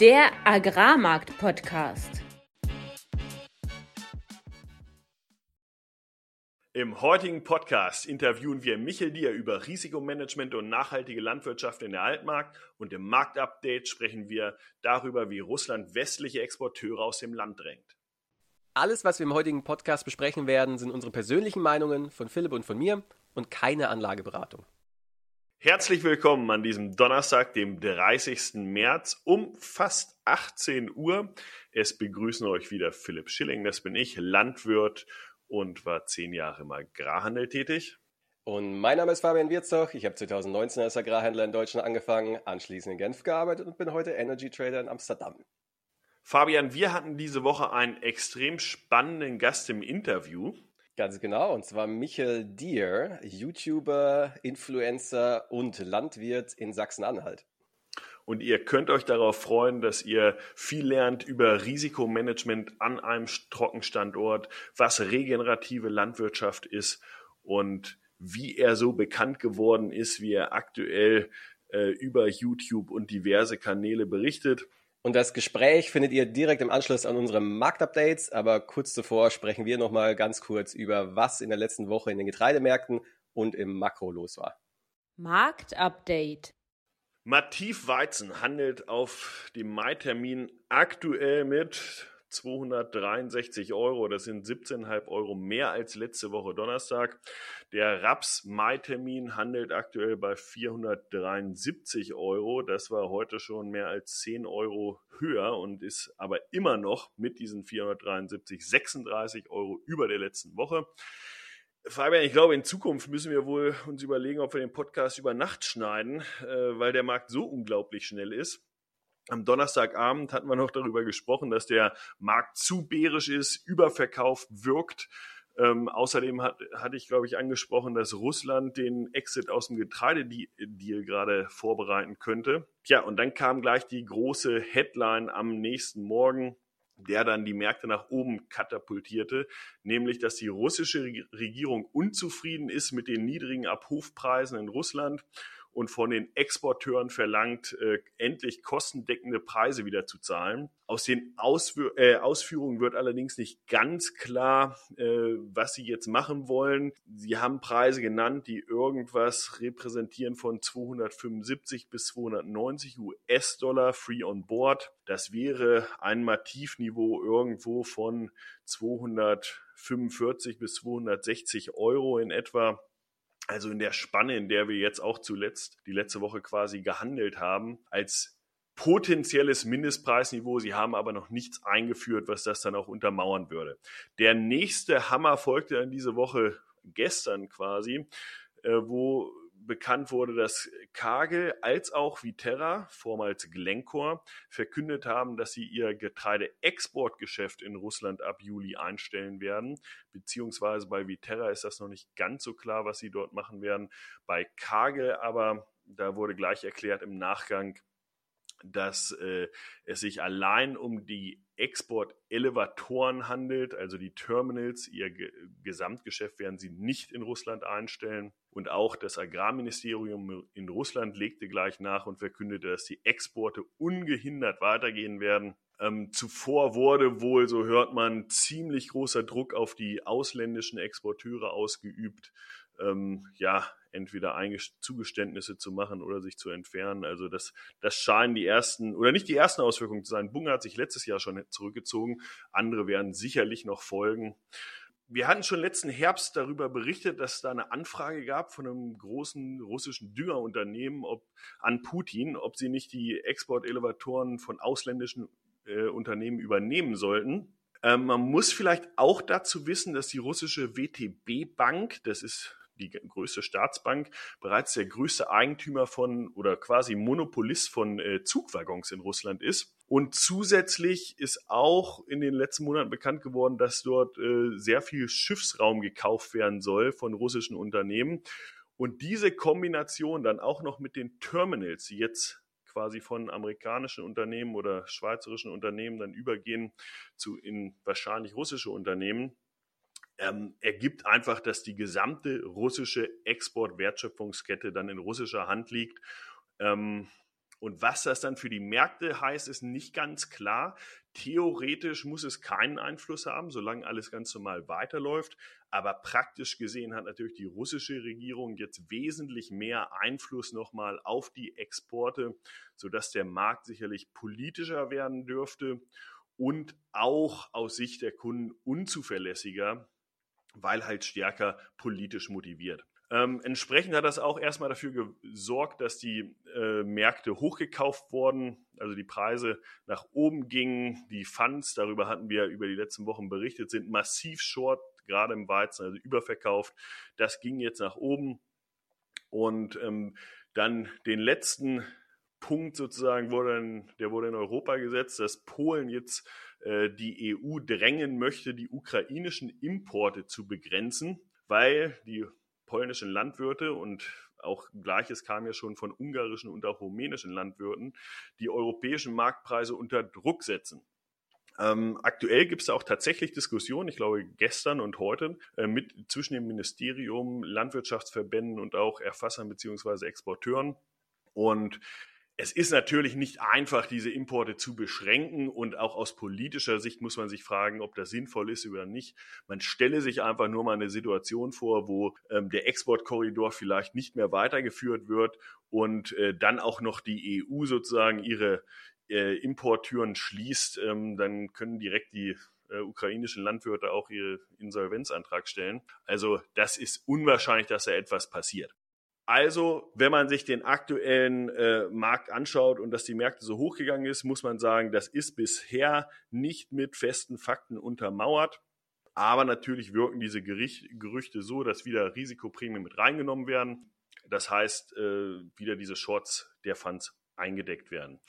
Der Agrarmarkt-Podcast. Im heutigen Podcast interviewen wir Michel Dier über Risikomanagement und nachhaltige Landwirtschaft in der Altmark und im Marktupdate sprechen wir darüber, wie Russland westliche Exporteure aus dem Land drängt. Alles, was wir im heutigen Podcast besprechen werden, sind unsere persönlichen Meinungen von Philipp und von mir und keine Anlageberatung. Herzlich willkommen an diesem Donnerstag, dem 30. März um fast 18 Uhr. Es begrüßen euch wieder Philipp Schilling, das bin ich, Landwirt und war zehn Jahre im Agrarhandel tätig. Und mein Name ist Fabian Wirzoch. Ich habe 2019 als Agrarhändler in Deutschland angefangen, anschließend in Genf gearbeitet und bin heute Energy Trader in Amsterdam. Fabian, wir hatten diese Woche einen extrem spannenden Gast im Interview. Ganz genau, und zwar Michael Dier, YouTuber, Influencer und Landwirt in Sachsen-Anhalt. Und ihr könnt euch darauf freuen, dass ihr viel lernt über Risikomanagement an einem Trockenstandort, was regenerative Landwirtschaft ist und wie er so bekannt geworden ist, wie er aktuell äh, über YouTube und diverse Kanäle berichtet. Und das Gespräch findet ihr direkt im Anschluss an unsere Marktupdates. Aber kurz zuvor sprechen wir nochmal ganz kurz über, was in der letzten Woche in den Getreidemärkten und im Makro los war. Marktupdate. Mativ Weizen handelt auf dem Mai-Termin aktuell mit 263 Euro. Das sind 17,5 Euro mehr als letzte Woche Donnerstag. Der Raps-Mai-Termin handelt aktuell bei 473 Euro. Das war heute schon mehr als 10 Euro höher und ist aber immer noch mit diesen 473 36 Euro über der letzten Woche. Fabian, ich glaube, in Zukunft müssen wir wohl uns überlegen, ob wir den Podcast über Nacht schneiden, äh, weil der Markt so unglaublich schnell ist. Am Donnerstagabend hatten wir noch darüber gesprochen, dass der Markt zu bärisch ist, überverkauft wirkt. Ähm, außerdem hat, hatte ich, glaube ich, angesprochen, dass Russland den Exit aus dem Getreidedeal gerade vorbereiten könnte. Tja, und dann kam gleich die große Headline am nächsten Morgen, der dann die Märkte nach oben katapultierte, nämlich dass die russische Regierung unzufrieden ist mit den niedrigen Abrufpreisen in Russland und von den Exporteuren verlangt, äh, endlich kostendeckende Preise wieder zu zahlen. Aus den Ausführ äh, Ausführungen wird allerdings nicht ganz klar, äh, was sie jetzt machen wollen. Sie haben Preise genannt, die irgendwas repräsentieren von 275 bis 290 US-Dollar free on board. Das wäre ein Mativniveau irgendwo von 245 bis 260 Euro in etwa. Also in der Spanne, in der wir jetzt auch zuletzt die letzte Woche quasi gehandelt haben, als potenzielles Mindestpreisniveau. Sie haben aber noch nichts eingeführt, was das dann auch untermauern würde. Der nächste Hammer folgte dann diese Woche gestern quasi, äh, wo bekannt wurde, dass Kagel als auch Viterra, vormals Glencore, verkündet haben, dass sie ihr Getreideexportgeschäft in Russland ab Juli einstellen werden. Beziehungsweise bei Viterra ist das noch nicht ganz so klar, was sie dort machen werden. Bei Kagel aber, da wurde gleich erklärt im Nachgang, dass äh, es sich allein um die Export-Elevatoren handelt, also die Terminals. Ihr Ge Gesamtgeschäft werden sie nicht in Russland einstellen. Und auch das Agrarministerium in Russland legte gleich nach und verkündete, dass die Exporte ungehindert weitergehen werden. Ähm, zuvor wurde wohl, so hört man, ziemlich großer Druck auf die ausländischen Exporteure ausgeübt. Ähm, ja, entweder Zugeständnisse zu machen oder sich zu entfernen. Also das, das scheinen die ersten, oder nicht die ersten Auswirkungen zu sein. Bunge hat sich letztes Jahr schon zurückgezogen. Andere werden sicherlich noch folgen. Wir hatten schon letzten Herbst darüber berichtet, dass es da eine Anfrage gab von einem großen russischen Düngerunternehmen ob, an Putin, ob sie nicht die Exportelevatoren von ausländischen äh, Unternehmen übernehmen sollten. Ähm, man muss vielleicht auch dazu wissen, dass die russische WTB Bank, das ist die größte Staatsbank, bereits der größte Eigentümer von oder quasi Monopolist von äh, Zugwaggons in Russland ist. Und zusätzlich ist auch in den letzten Monaten bekannt geworden, dass dort äh, sehr viel Schiffsraum gekauft werden soll von russischen Unternehmen. Und diese Kombination dann auch noch mit den Terminals, die jetzt quasi von amerikanischen Unternehmen oder schweizerischen Unternehmen dann übergehen zu in wahrscheinlich russische Unternehmen, ähm, ergibt einfach, dass die gesamte russische Exportwertschöpfungskette dann in russischer Hand liegt. Ähm, Und was das dann für die Märkte heißt, ist nicht ganz klar. Theoretisch muss es keinen Einfluss haben, solange alles ganz normal weiterläuft. Aber praktisch gesehen hat natürlich die russische Regierung jetzt wesentlich mehr Einfluss nochmal auf die Exporte, sodass der Markt sicherlich politischer werden dürfte und auch aus Sicht der Kunden unzuverlässiger, weil halt stärker politisch motiviert. Ähm, entsprechend hat das auch erstmal dafür gesorgt, dass die äh, Märkte hochgekauft wurden, also die Preise nach oben gingen. Die Funds, darüber hatten wir über die letzten Wochen berichtet, sind massiv short, gerade im Weizen, also überverkauft. Das ging jetzt nach oben. Und ähm, dann den letzten Punkt sozusagen wurde in, der wurde in Europa gesetzt, dass Polen jetzt äh, die EU drängen möchte, die ukrainischen Importe zu begrenzen, weil die polnischen Landwirte und auch Gleiches kam ja schon von ungarischen und auch rumänischen Landwirten, die europäischen Marktpreise unter Druck setzen. Ähm, aktuell gibt es auch tatsächlich Diskussionen, ich glaube gestern und heute, äh, mit, zwischen dem Ministerium, Landwirtschaftsverbänden und auch Erfassern bzw. Exporteuren. Und es ist natürlich nicht einfach, diese Importe zu beschränken und auch aus politischer Sicht muss man sich fragen, ob das sinnvoll ist oder nicht. Man stelle sich einfach nur mal eine Situation vor, wo ähm, der Exportkorridor vielleicht nicht mehr weitergeführt wird und äh, dann auch noch die EU sozusagen ihre äh, Importtüren schließt, ähm, dann können direkt die äh, ukrainischen Landwirte auch ihren Insolvenzantrag stellen. Also das ist unwahrscheinlich, dass da etwas passiert. Also, wenn man sich den aktuellen äh, Markt anschaut und dass die Märkte so hochgegangen ist, muss man sagen, das ist bisher nicht mit festen Fakten untermauert. Aber natürlich wirken diese Gericht, Gerüchte so, dass wieder Risikoprämien mit reingenommen werden. Das heißt, äh, wieder diese Shorts der Funds eingedeckt werden.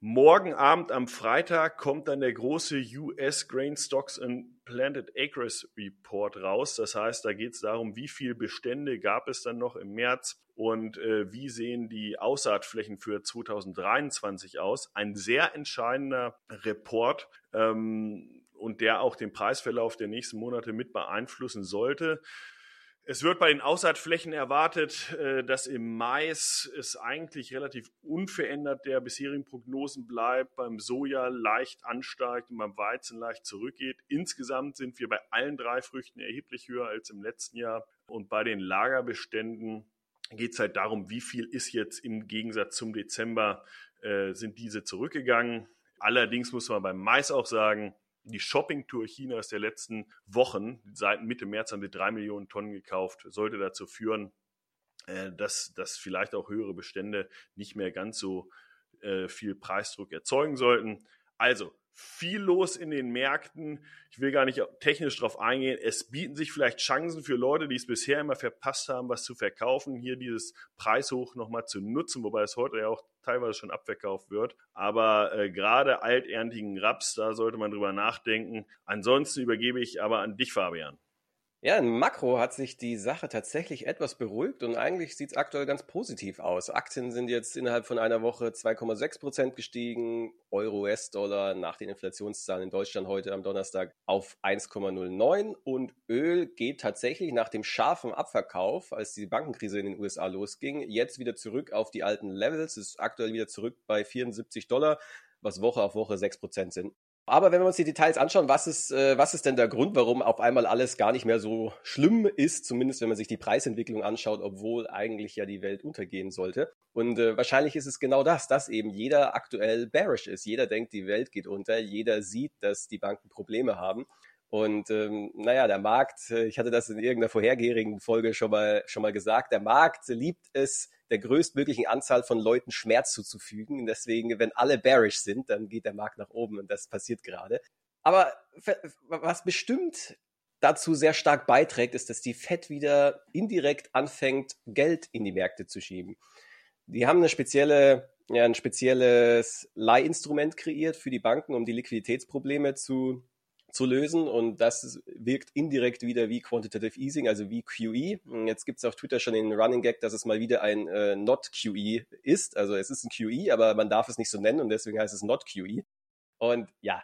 Morgen Abend am Freitag kommt dann der große US Grain Stocks and Planted Acres Report raus. Das heißt, da geht es darum, wie viele Bestände gab es dann noch im März und äh, wie sehen die Aussaatflächen für 2023 aus. Ein sehr entscheidender Report. Ähm, und der auch den Preisverlauf der nächsten Monate mit beeinflussen sollte. Es wird bei den Aussaatflächen erwartet, äh, dass im Mais es eigentlich relativ unverändert der bisherigen Prognosen bleibt, beim Soja leicht ansteigt und beim Weizen leicht zurückgeht. Insgesamt sind wir bei allen drei Früchten erheblich höher als im letzten Jahr. Und bei den Lagerbeständen geht es halt darum, wie viel ist jetzt im Gegensatz zum Dezember, äh, sind diese zurückgegangen. Allerdings muss man beim Mais auch sagen, die Shopping-Tour Chinas der letzten Wochen, seit Mitte März haben wir drei Millionen Tonnen gekauft, sollte dazu führen, äh, dass, dass vielleicht auch höhere Bestände nicht mehr ganz so äh, viel Preisdruck erzeugen sollten. Also viel los in den Märkten. Ich will gar nicht technisch darauf eingehen. Es bieten sich vielleicht Chancen für Leute, die es bisher immer verpasst haben, was zu verkaufen, hier dieses Preishoch nochmal zu nutzen, wobei es heute ja auch teilweise schon abverkauft wird. Aber äh, gerade alterntigen Raps, da sollte man drüber nachdenken. Ansonsten übergebe ich aber an dich, Fabian. Ja, in Makro hat sich die Sache tatsächlich etwas beruhigt und eigentlich sieht es aktuell ganz positiv aus. Aktien sind jetzt innerhalb von einer Woche 2,6 Prozent gestiegen, Euro, US-Dollar nach den Inflationszahlen in Deutschland heute am Donnerstag auf 1,09 und Öl geht tatsächlich nach dem scharfen Abverkauf, als die Bankenkrise in den USA losging, jetzt wieder zurück auf die alten Levels, ist aktuell wieder zurück bei 74 Dollar, was Woche auf Woche 6 Prozent sind. Aber wenn wir uns die Details anschauen, was ist, äh, was ist denn der Grund, warum auf einmal alles gar nicht mehr so schlimm ist, zumindest wenn man sich die Preisentwicklung anschaut, obwohl eigentlich ja die Welt untergehen sollte. Und äh, wahrscheinlich ist es genau das, dass eben jeder aktuell bearish ist. Jeder denkt, die Welt geht unter, jeder sieht, dass die Banken Probleme haben. Und ähm, naja, der Markt, äh, ich hatte das in irgendeiner vorhergehenden Folge schon mal, schon mal gesagt, der Markt liebt es, der größtmöglichen Anzahl von Leuten Schmerz zuzufügen. Und deswegen, wenn alle bearish sind, dann geht der Markt nach oben und das passiert gerade. Aber was bestimmt dazu sehr stark beiträgt, ist, dass die Fed wieder indirekt anfängt, Geld in die Märkte zu schieben. Die haben eine spezielle, ja, ein spezielles Leihinstrument kreiert für die Banken, um die Liquiditätsprobleme zu zu lösen und das wirkt indirekt wieder wie Quantitative Easing, also wie QE. Jetzt gibt es auf Twitter schon den Running Gag, dass es mal wieder ein äh, Not QE ist. Also es ist ein QE, aber man darf es nicht so nennen und deswegen heißt es Not QE. Und ja,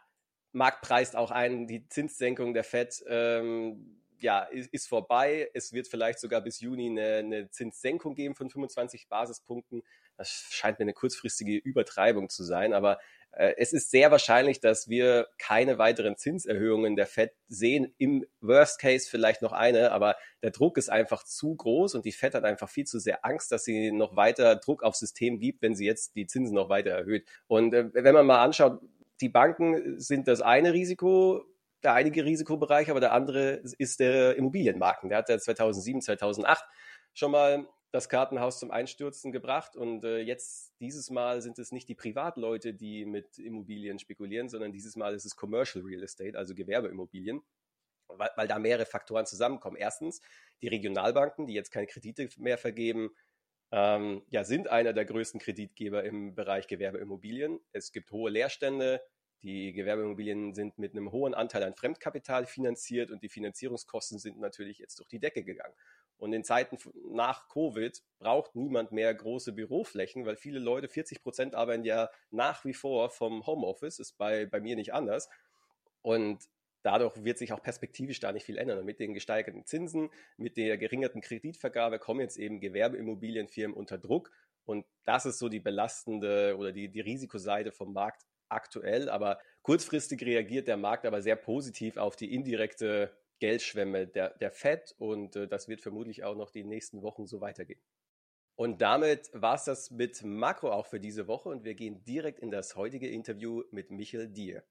Markt preist auch ein, die Zinssenkung der Fed ähm, ja, ist, ist, vorbei. Es wird vielleicht sogar bis Juni eine, eine Zinssenkung geben von 25 Basispunkten. Das scheint mir eine kurzfristige Übertreibung zu sein, aber es ist sehr wahrscheinlich, dass wir keine weiteren Zinserhöhungen der Fed sehen. Im Worst Case vielleicht noch eine, aber der Druck ist einfach zu groß und die Fed hat einfach viel zu sehr Angst, dass sie noch weiter Druck aufs System gibt, wenn sie jetzt die Zinsen noch weiter erhöht. Und äh, wenn man mal anschaut, die Banken sind das eine Risiko, der einige Risikobereich, aber der andere ist der Immobilienmarkt. Der hat ja 2007, 2008 schon mal das Kartenhaus zum Einstürzen gebracht und äh, jetzt dieses Mal sind es nicht die Privatleute, die mit Immobilien spekulieren, sondern dieses Mal ist es Commercial Real Estate, also Gewerbeimmobilien, weil, weil da mehrere Faktoren zusammenkommen. Erstens, die Regionalbanken, die jetzt keine Kredite mehr vergeben, ähm, ja, sind einer der größten Kreditgeber im Bereich Gewerbeimmobilien. Es gibt hohe Leerstände, die Gewerbeimmobilien sind mit einem hohen Anteil an Fremdkapital finanziert und die Finanzierungskosten sind natürlich jetzt durch die Decke gegangen. Und in Zeiten nach Covid braucht niemand mehr große Büroflächen, weil viele Leute, 40 Prozent arbeiten ja nach wie vor vom Homeoffice, ist bei, bei mir nicht anders. Und dadurch wird sich auch perspektivisch da nicht viel ändern. Und mit den gesteigerten Zinsen, mit der geringerten Kreditvergabe kommen jetzt eben Gewerbeimmobilienfirmen unter Druck. Und das ist so die belastende oder die, die Risikoseite vom Markt aktuell, aber kurzfristig reagiert der Markt aber sehr positiv auf die indirekte Geldschwemme der, der Fed und äh, das wird vermutlich auch noch die nächsten Wochen so weitergehen. Und damit war es das mit Makro auch für diese Woche und wir gehen direkt in das heutige Interview mit Michael Dier.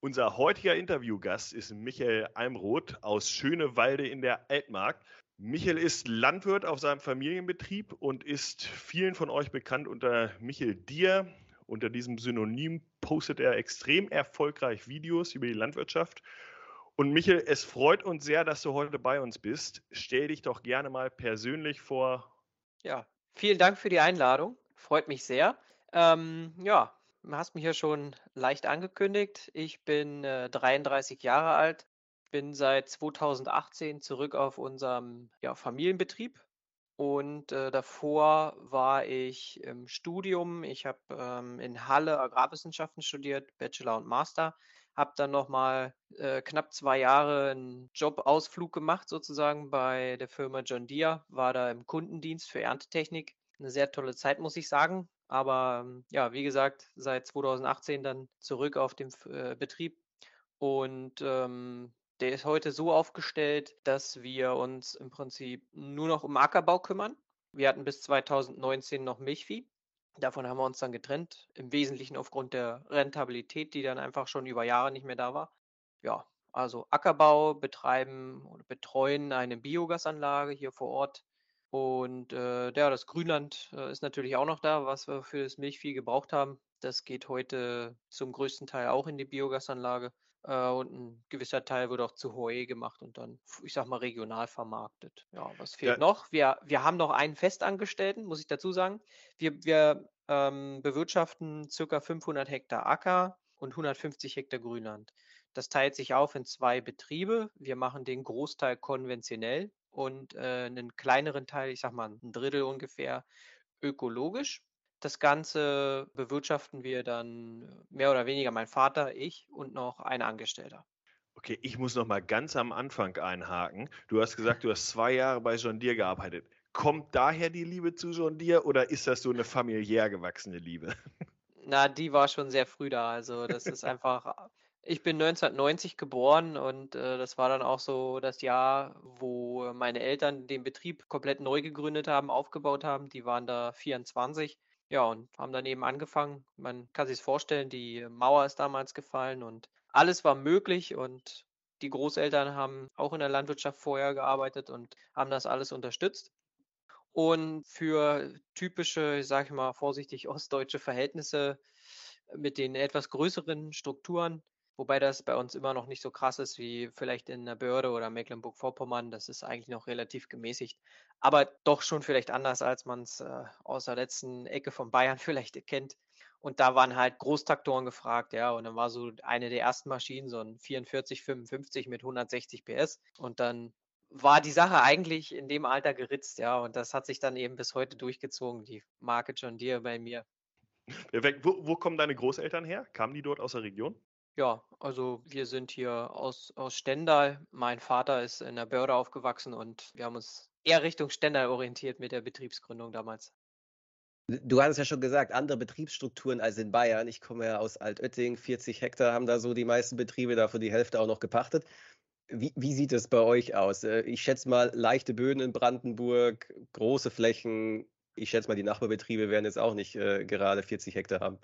Unser heutiger Interviewgast ist Michael Almroth aus Schönewalde in der Altmark. Michael ist Landwirt auf seinem Familienbetrieb und ist vielen von euch bekannt unter Michael Dier. Unter diesem Synonym postet er extrem erfolgreich Videos über die Landwirtschaft. Und Michael, es freut uns sehr, dass du heute bei uns bist. Stell dich doch gerne mal persönlich vor. Ja, vielen Dank für die Einladung. Freut mich sehr. Ähm, ja, du hast mich ja schon leicht angekündigt. Ich bin äh, 33 Jahre alt, bin seit 2018 zurück auf unserem ja, Familienbetrieb und äh, davor war ich im Studium. Ich habe ähm, in Halle Agrarwissenschaften studiert, Bachelor und Master. Habe dann nochmal äh, knapp zwei Jahre einen Jobausflug gemacht, sozusagen bei der Firma John Deere. War da im Kundendienst für Erntetechnik. Eine sehr tolle Zeit, muss ich sagen. Aber ähm, ja, wie gesagt, seit 2018 dann zurück auf den äh, Betrieb und ähm, der ist heute so aufgestellt, dass wir uns im Prinzip nur noch um Ackerbau kümmern. Wir hatten bis 2019 noch Milchvieh. Davon haben wir uns dann getrennt, im Wesentlichen aufgrund der Rentabilität, die dann einfach schon über Jahre nicht mehr da war. Ja, also Ackerbau betreiben oder betreuen eine Biogasanlage hier vor Ort. Und äh, ja, das Grünland äh, ist natürlich auch noch da, was wir für das Milchvieh gebraucht haben. Das geht heute zum größten Teil auch in die Biogasanlage. Äh, und ein gewisser Teil wird auch zu Heu gemacht und dann, ich sag mal, regional vermarktet. Ja, was fehlt ja. noch? Wir, wir haben noch einen Festangestellten, muss ich dazu sagen. Wir, wir ähm, bewirtschaften circa 500 Hektar Acker und 150 Hektar Grünland. Das teilt sich auf in zwei Betriebe. Wir machen den Großteil konventionell und äh, einen kleineren Teil, ich sag mal ein Drittel ungefähr, ökologisch. Das Ganze bewirtschaften wir dann mehr oder weniger mein Vater, ich und noch ein Angestellter. Okay, ich muss noch mal ganz am Anfang einhaken. Du hast gesagt, du hast zwei Jahre bei John Deere gearbeitet. Kommt daher die Liebe zu John Deere oder ist das so eine familiär gewachsene Liebe? Na, die war schon sehr früh da. Also das ist einfach. Ich bin 1990 geboren und äh, das war dann auch so das Jahr, wo meine Eltern den Betrieb komplett neu gegründet haben, aufgebaut haben. Die waren da 24 ja, und haben dann eben angefangen. Man kann sich vorstellen, die Mauer ist damals gefallen und alles war möglich und die Großeltern haben auch in der Landwirtschaft vorher gearbeitet und haben das alles unterstützt. Und für typische, ich sage mal vorsichtig, ostdeutsche Verhältnisse mit den etwas größeren Strukturen Wobei das bei uns immer noch nicht so krass ist wie vielleicht in der Börde oder Mecklenburg-Vorpommern. Das ist eigentlich noch relativ gemäßigt. Aber doch schon vielleicht anders, als man es äh, aus der letzten Ecke von Bayern vielleicht kennt. Und da waren halt Großtraktoren gefragt, ja. Und dann war so eine der ersten Maschinen, so ein 44, 55 mit 160 PS. Und dann war die Sache eigentlich in dem Alter geritzt, ja. Und das hat sich dann eben bis heute durchgezogen, die Marke John Deere bei mir. Wo, wo kommen deine Großeltern her? Kamen die dort aus der Region? Ja, also wir sind hier aus, aus Stendal. Mein Vater ist in der Börde aufgewachsen und wir haben uns eher Richtung Stendal orientiert mit der Betriebsgründung damals. Du hattest ja schon gesagt, andere Betriebsstrukturen als in Bayern. Ich komme ja aus Altötting, 40 Hektar haben da so die meisten Betriebe, davon die Hälfte auch noch gepachtet. Wie, wie sieht es bei euch aus? Äh, ich schätze mal, leichte Böden in Brandenburg, große Flächen. Ich schätze mal, die Nachbarbetriebe werden jetzt auch nicht äh, gerade 40 Hektar haben.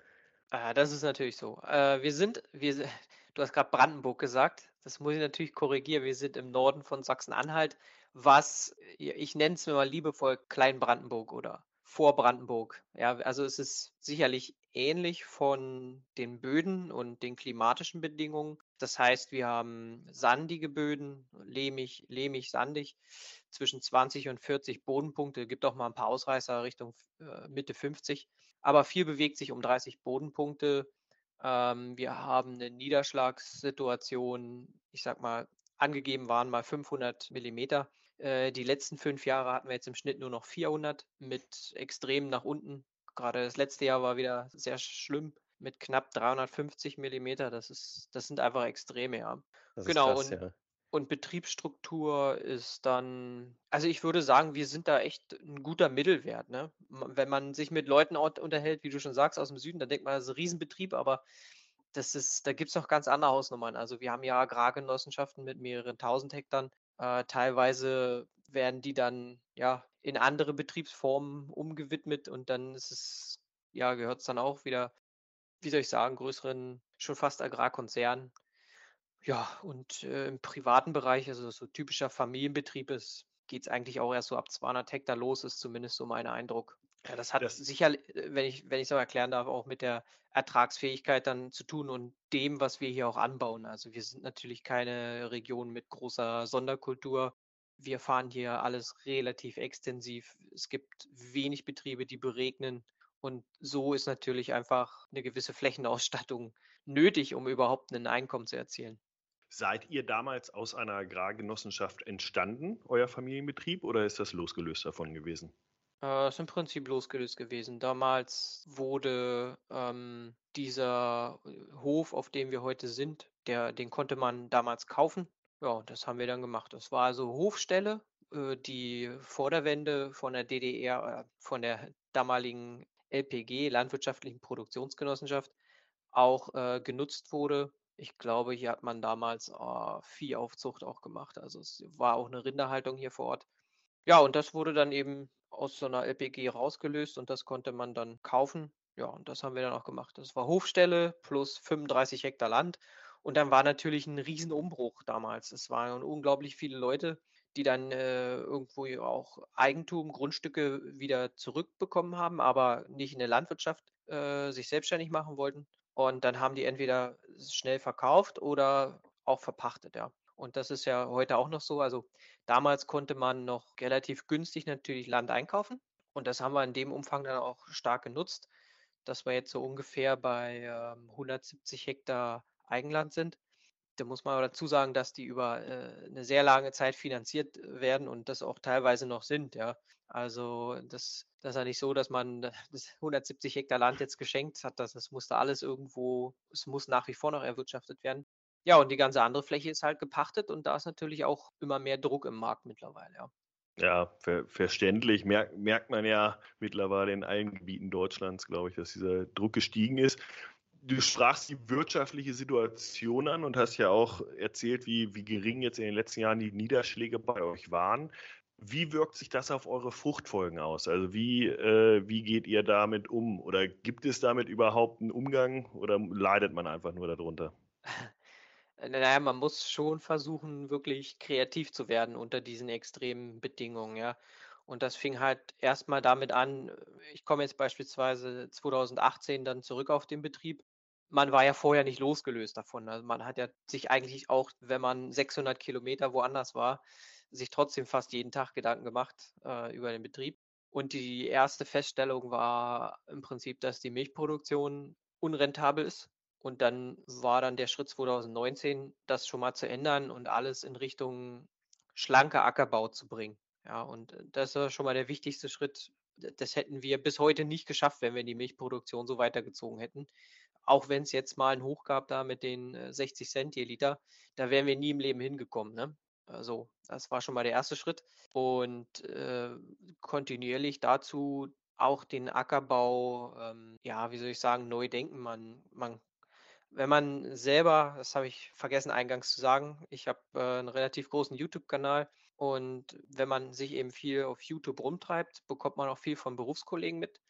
Ah, das ist natürlich so. Äh, wir sind, wir, du hast gerade Brandenburg gesagt. Das muss ich natürlich korrigieren. Wir sind im Norden von Sachsen-Anhalt, was ich nenne es mir mal liebevoll Klein-Brandenburg oder vor Brandenburg. Ja, also es ist sicherlich ähnlich von den Böden und den klimatischen Bedingungen. Das heißt, wir haben sandige Böden, lehmig, lehmig, sandig, zwischen 20 und 40 Bodenpunkte. Es gibt auch mal ein paar Ausreißer Richtung äh, Mitte 50. Aber viel bewegt sich um 30 Bodenpunkte. Ähm, wir haben eine Niederschlagssituation, ich sag mal, angegeben waren mal 500 Millimeter. Äh, die letzten fünf Jahre hatten wir jetzt im Schnitt nur noch 400 mit extrem nach unten. Gerade das letzte Jahr war wieder sehr schlimm mit knapp 350 Millimeter. Das ist, das sind einfach Extreme, ja. Das genau. Krass, und, ja. und Betriebsstruktur ist dann, also ich würde sagen, wir sind da echt ein guter Mittelwert. Ne? Wenn man sich mit Leuten unterhält, wie du schon sagst, aus dem Süden, dann denkt man, das ist ein Riesenbetrieb, aber das ist, da gibt es noch ganz andere Hausnummern. Also wir haben ja Agrargenossenschaften mit mehreren tausend Hektar. Äh, teilweise werden die dann ja in andere Betriebsformen umgewidmet und dann ist es, ja, gehört es dann auch wieder, wie soll ich sagen, größeren, schon fast Agrarkonzernen. Ja, und äh, im privaten Bereich, also so typischer Familienbetrieb ist, geht es eigentlich auch erst so ab 200 Hektar los, ist zumindest so mein Eindruck. Ja, das hat das sicher, wenn ich, wenn ich so erklären darf, auch mit der Ertragsfähigkeit dann zu tun und dem, was wir hier auch anbauen. Also wir sind natürlich keine Region mit großer Sonderkultur. Wir fahren hier alles relativ extensiv. Es gibt wenig Betriebe, die beregnen. Und so ist natürlich einfach eine gewisse Flächenausstattung nötig, um überhaupt ein Einkommen zu erzielen. Seid ihr damals aus einer Agrargenossenschaft entstanden, euer Familienbetrieb, oder ist das losgelöst davon gewesen? Äh, ist im Prinzip losgelöst gewesen. Damals wurde ähm, dieser äh, Hof, auf dem wir heute sind, der, den konnte man damals kaufen. Ja, das haben wir dann gemacht. Das war also Hofstelle, äh, die vor der Wende von der DDR, äh, von der damaligen LPG, Landwirtschaftlichen Produktionsgenossenschaft, auch äh, genutzt wurde. Ich glaube, hier hat man damals äh, Viehaufzucht auch gemacht. Also es war auch eine Rinderhaltung hier vor Ort. Ja, und das wurde dann eben aus so einer LPG rausgelöst und das konnte man dann kaufen. Ja, und das haben wir dann auch gemacht. Das war Hofstelle plus 35 Hektar Land. Und dann war natürlich ein Riesenumbruch damals. Es waren unglaublich viele Leute, die dann äh, irgendwo auch Eigentum, Grundstücke wieder zurückbekommen haben, aber nicht in der Landwirtschaft äh, sich selbstständig machen wollten. Und dann haben die entweder schnell verkauft oder auch verpachtet, ja. Und das ist ja heute auch noch so. Also damals konnte man noch relativ günstig natürlich Land einkaufen. Und das haben wir in dem Umfang dann auch stark genutzt, dass wir jetzt so ungefähr bei ähm, 170 Hektar Eigenland sind. Da muss man aber dazu sagen, dass die über äh, eine sehr lange Zeit finanziert werden und das auch teilweise noch sind. Ja. Also das, das ist ja nicht so, dass man das 170 Hektar Land jetzt geschenkt hat. Das, das musste alles irgendwo, es muss nach wie vor noch erwirtschaftet werden. Ja, und die ganze andere Fläche ist halt gepachtet und da ist natürlich auch immer mehr Druck im Markt mittlerweile, ja. Ja, ver verständlich. Mer merkt man ja mittlerweile in allen Gebieten Deutschlands, glaube ich, dass dieser Druck gestiegen ist. Du sprachst die wirtschaftliche Situation an und hast ja auch erzählt, wie, wie gering jetzt in den letzten Jahren die Niederschläge bei euch waren. Wie wirkt sich das auf eure Fruchtfolgen aus? Also wie, äh, wie geht ihr damit um? Oder gibt es damit überhaupt einen Umgang oder leidet man einfach nur darunter? Äh, naja, man muss schon versuchen, wirklich kreativ zu werden unter diesen extremen Bedingungen, ja. Und das fing halt erstmal damit an, ich komme jetzt beispielsweise 2018 dann zurück auf den Betrieb. Man war ja vorher nicht losgelöst davon. Also man hat ja sich eigentlich auch, wenn man 600 Kilometer woanders war, sich trotzdem fast jeden Tag Gedanken gemacht äh, über den Betrieb. Und die erste Feststellung war im Prinzip, dass die Milchproduktion unrentabel ist und dann war dann der Schritt 2019, das schon mal zu ändern und alles in Richtung schlanker Ackerbau zu bringen. Ja, und das war schon mal der wichtigste Schritt. Das hätten wir bis heute nicht geschafft, wenn wir die Milchproduktion so weitergezogen hätten. Auch wenn es jetzt mal ein Hoch gab da mit den 60 äh, Cent je Liter, da wären wir nie im Leben hingekommen. Ne? Also das war schon mal der erste Schritt. Und äh, kontinuierlich dazu auch den Ackerbau, ähm, ja, wie soll ich sagen, neu denken. Man, man, wenn man selber, das habe ich vergessen eingangs zu sagen, ich habe äh, einen relativ großen YouTube-Kanal und wenn man sich eben viel auf YouTube rumtreibt, bekommt man auch viel von Berufskollegen mit.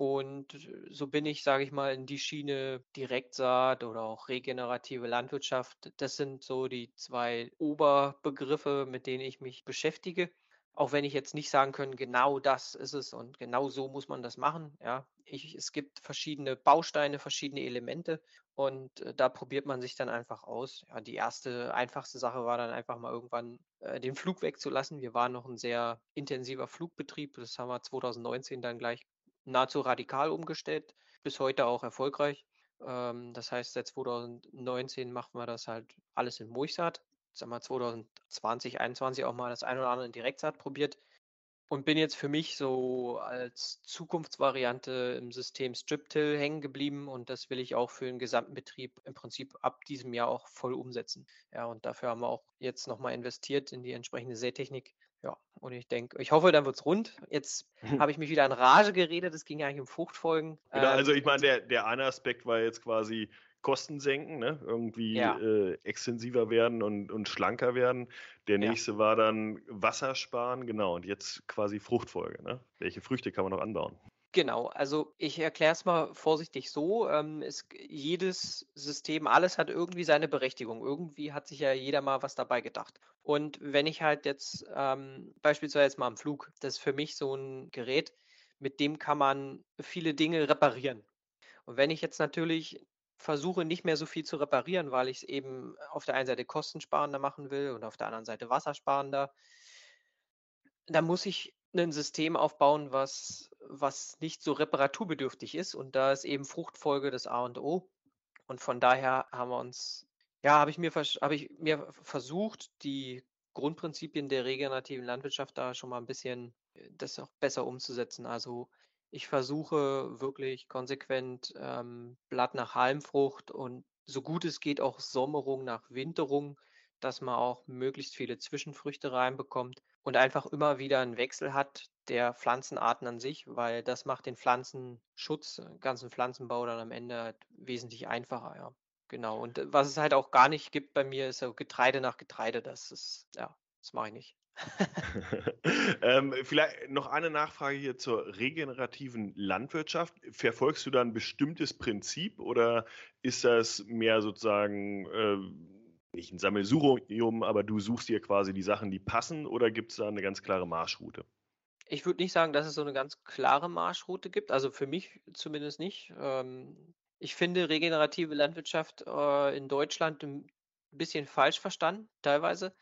Und so bin ich, sage ich mal, in die Schiene Direktsaat oder auch regenerative Landwirtschaft. Das sind so die zwei Oberbegriffe, mit denen ich mich beschäftige. Auch wenn ich jetzt nicht sagen kann, genau das ist es und genau so muss man das machen. Ja, ich, es gibt verschiedene Bausteine, verschiedene Elemente und äh, da probiert man sich dann einfach aus. Ja, die erste einfachste Sache war dann einfach mal irgendwann äh, den Flug wegzulassen. Wir waren noch ein sehr intensiver Flugbetrieb. Das haben wir 2019 dann gleich nahezu radikal umgestellt, bis heute auch erfolgreich. Ähm, das heißt, seit 2019 machen wir das halt alles in Mulchsaat. Sagen wir 2020, 2021 auch mal das ein oder andere in Direktsaat probiert und bin jetzt für mich so als Zukunftsvariante im System Strip-Till hängen geblieben und das will ich auch für den gesamten Betrieb im Prinzip ab diesem Jahr auch voll umsetzen. Ja, und dafür haben wir auch jetzt nochmal investiert in die entsprechende Sätechnik, ja, und ich denke, ich hoffe, dann wird es rund. Jetzt habe ich mich wieder in Rage geredet, es ging ja eigentlich um Fruchtfolgen. Genau, ähm, also ich meine, der, der eine Aspekt war jetzt quasi Kosten senken, ne? irgendwie ja. äh, extensiver werden und, und schlanker werden. Der nächste ja. war dann Wasser sparen, genau, und jetzt quasi Fruchtfolge. Ne? Welche Früchte kann man noch anbauen? Genau, also ich erkläre es mal vorsichtig so. Ähm, es, jedes System, alles hat irgendwie seine Berechtigung. Irgendwie hat sich ja jeder mal was dabei gedacht. Und wenn ich halt jetzt ähm, beispielsweise jetzt mal am Flug, das ist für mich so ein Gerät, mit dem kann man viele Dinge reparieren. Und wenn ich jetzt natürlich versuche, nicht mehr so viel zu reparieren, weil ich es eben auf der einen Seite kostensparender machen will und auf der anderen Seite wassersparender, dann muss ich ein System aufbauen, was, was nicht so reparaturbedürftig ist. Und da ist eben Fruchtfolge das A und O. Und von daher haben wir uns, ja, habe ich mir, habe ich mir versucht, die Grundprinzipien der regenerativen Landwirtschaft da schon mal ein bisschen äh, das auch besser umzusetzen. Also ich versuche wirklich konsequent ähm, Blatt nach Halmfrucht und so gut es geht auch Sommerung nach Winterung, dass man auch möglichst viele Zwischenfrüchte reinbekommt und einfach immer wieder einen Wechsel hat der Pflanzenarten an sich, weil das macht den Pflanzenschutz, äh, ganzen Pflanzenbau dann am Ende halt wesentlich einfacher, ja. Genau. Und äh, was es halt auch gar nicht gibt bei mir, ist so Getreide nach Getreide. Das ist, ja, das mache ich nicht. ähm, vielleicht noch eine Nachfrage hier zur regenerativen Landwirtschaft. Verfolgst du da ein bestimmtes Prinzip oder ist das mehr sozusagen äh, nicht ein Sammelsurium, aber du suchst dir quasi die Sachen, die passen oder gibt es da eine ganz klare Marschroute? Ich würde nicht sagen, dass es so eine ganz klare Marschroute gibt, also für mich zumindest nicht. Ähm, ich finde regenerative Landwirtschaft äh, in Deutschland ein bisschen falsch verstanden, teilweise,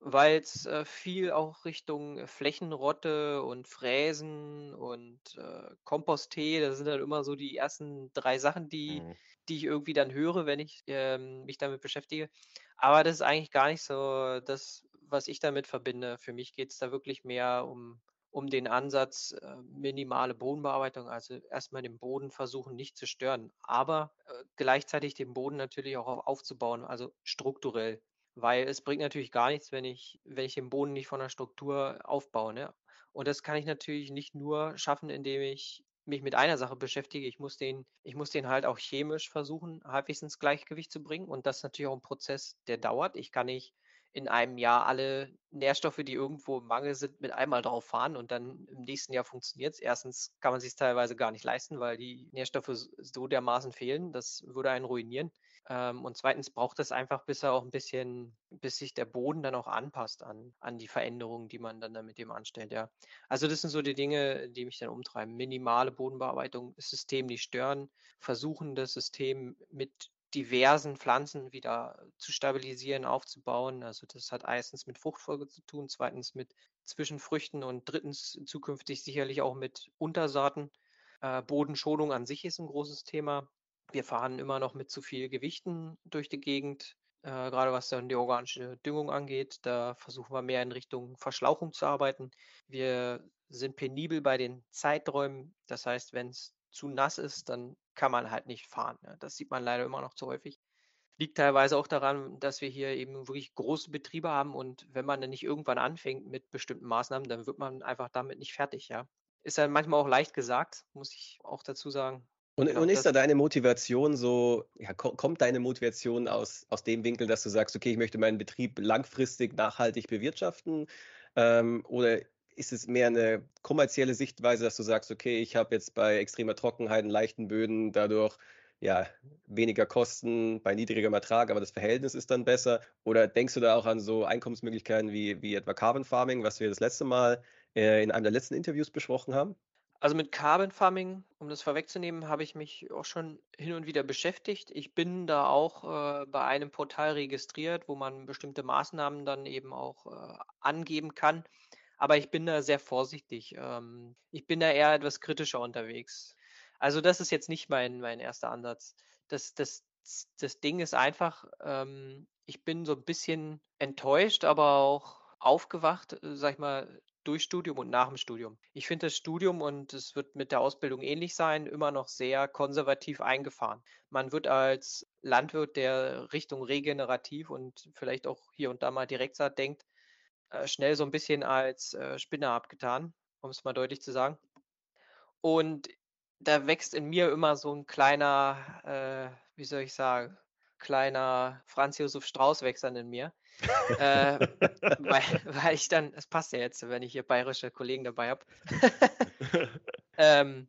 weil es äh, viel auch Richtung Flächenrotte und Fräsen und äh, Komposttee, das sind dann immer so die ersten drei Sachen, die, mhm. die ich irgendwie dann höre, wenn ich ähm, mich damit beschäftige. Aber das ist eigentlich gar nicht so das, was ich damit verbinde. Für mich geht es da wirklich mehr um, um den Ansatz äh, minimale Bodenbearbeitung, also erstmal den Boden versuchen nicht zu stören, aber äh, gleichzeitig den Boden natürlich auch auf, aufzubauen, also strukturell. Weil es bringt natürlich gar nichts, wenn ich, wenn ich den Boden nicht von der Struktur aufbaue. Ne? Und das kann ich natürlich nicht nur schaffen, indem ich mich mit einer Sache beschäftige. Ich muss den, ich muss den halt auch chemisch versuchen, halbwegs ins Gleichgewicht zu bringen. Und das ist natürlich auch ein Prozess, der dauert. Ich kann nicht in einem Jahr alle Nährstoffe, die irgendwo im Mangel sind, mit einmal drauf fahren und dann im nächsten Jahr funktioniert es. Erstens kann man sich teilweise gar nicht leisten, weil die Nährstoffe so dermaßen fehlen. Das würde einen ruinieren. Ähm, und zweitens braucht es einfach, bis er auch ein bisschen, bis sich der Boden dann auch anpasst an, an die Veränderungen, die man dann mit dem anstellt, ja. Also das sind so die Dinge, die mich dann umtreiben. Minimale Bodenbearbeitung, das System nicht stören, versuchen das System mit diversen Pflanzen wieder zu stabilisieren, aufzubauen. Also das hat erstens mit Fruchtfolge zu tun, zweitens mit Zwischenfrüchten und drittens zukünftig sicherlich auch mit Untersaaten. Äh, Bodenschonung an sich ist ein großes Thema. Wir fahren immer noch mit zu viel Gewichten durch die Gegend, äh, gerade was dann die organische Düngung angeht. Da versuchen wir mehr in Richtung Verschlauchung zu arbeiten. Wir sind penibel bei den Zeiträumen. Das heißt, wenn es zu nass ist, dann kann man halt nicht fahren. Ne? Das sieht man leider immer noch zu häufig. Liegt teilweise auch daran, dass wir hier eben wirklich große Betriebe haben und wenn man dann nicht irgendwann anfängt mit bestimmten Maßnahmen, dann wird man einfach damit nicht fertig, ja. Ist ja manchmal auch leicht gesagt, muss ich auch dazu sagen. Und, genau, und ist da deine Motivation so, ja, kommt deine Motivation aus, aus dem Winkel, dass du sagst, okay, ich möchte meinen Betrieb langfristig nachhaltig bewirtschaften? Ähm, oder ist es mehr eine kommerzielle Sichtweise, dass du sagst, okay, ich habe jetzt bei extremer Trockenheit, leichten Böden dadurch ja, weniger Kosten bei niedrigerem Ertrag, aber das Verhältnis ist dann besser? Oder denkst du da auch an so Einkommensmöglichkeiten wie, wie etwa Carbon Farming, was wir das letzte Mal äh, in einem der letzten Interviews besprochen haben? Also mit Carbon Farming, um das vorwegzunehmen, habe ich mich auch schon hin und wieder beschäftigt. Ich bin da auch äh, bei einem Portal registriert, wo man bestimmte Maßnahmen dann eben auch äh, angeben kann. Aber ich bin da sehr vorsichtig. Ähm, ich bin da eher etwas kritischer unterwegs. Also das ist jetzt nicht mein, mein erster Ansatz. Das, das, das Ding ist einfach, ähm, ich bin so ein bisschen enttäuscht, aber auch aufgewacht, äh, sag ich mal, durch Studium und nach dem Studium. Ich finde das Studium, und es wird mit der Ausbildung ähnlich sein, immer noch sehr konservativ eingefahren. Man wird als Landwirt, der Richtung regenerativ und vielleicht auch hier und da mal Direktsaat denkt, äh, schnell so ein bisschen als äh, Spinner abgetan, um es mal deutlich zu sagen. Und da wächst in mir immer so ein kleiner, äh, wie soll ich sagen, kleiner Franz Josef Strauß wächst dann in mir. äh, weil, weil ich dann, es passt ja jetzt, wenn ich hier bayerische Kollegen dabei habe. ähm,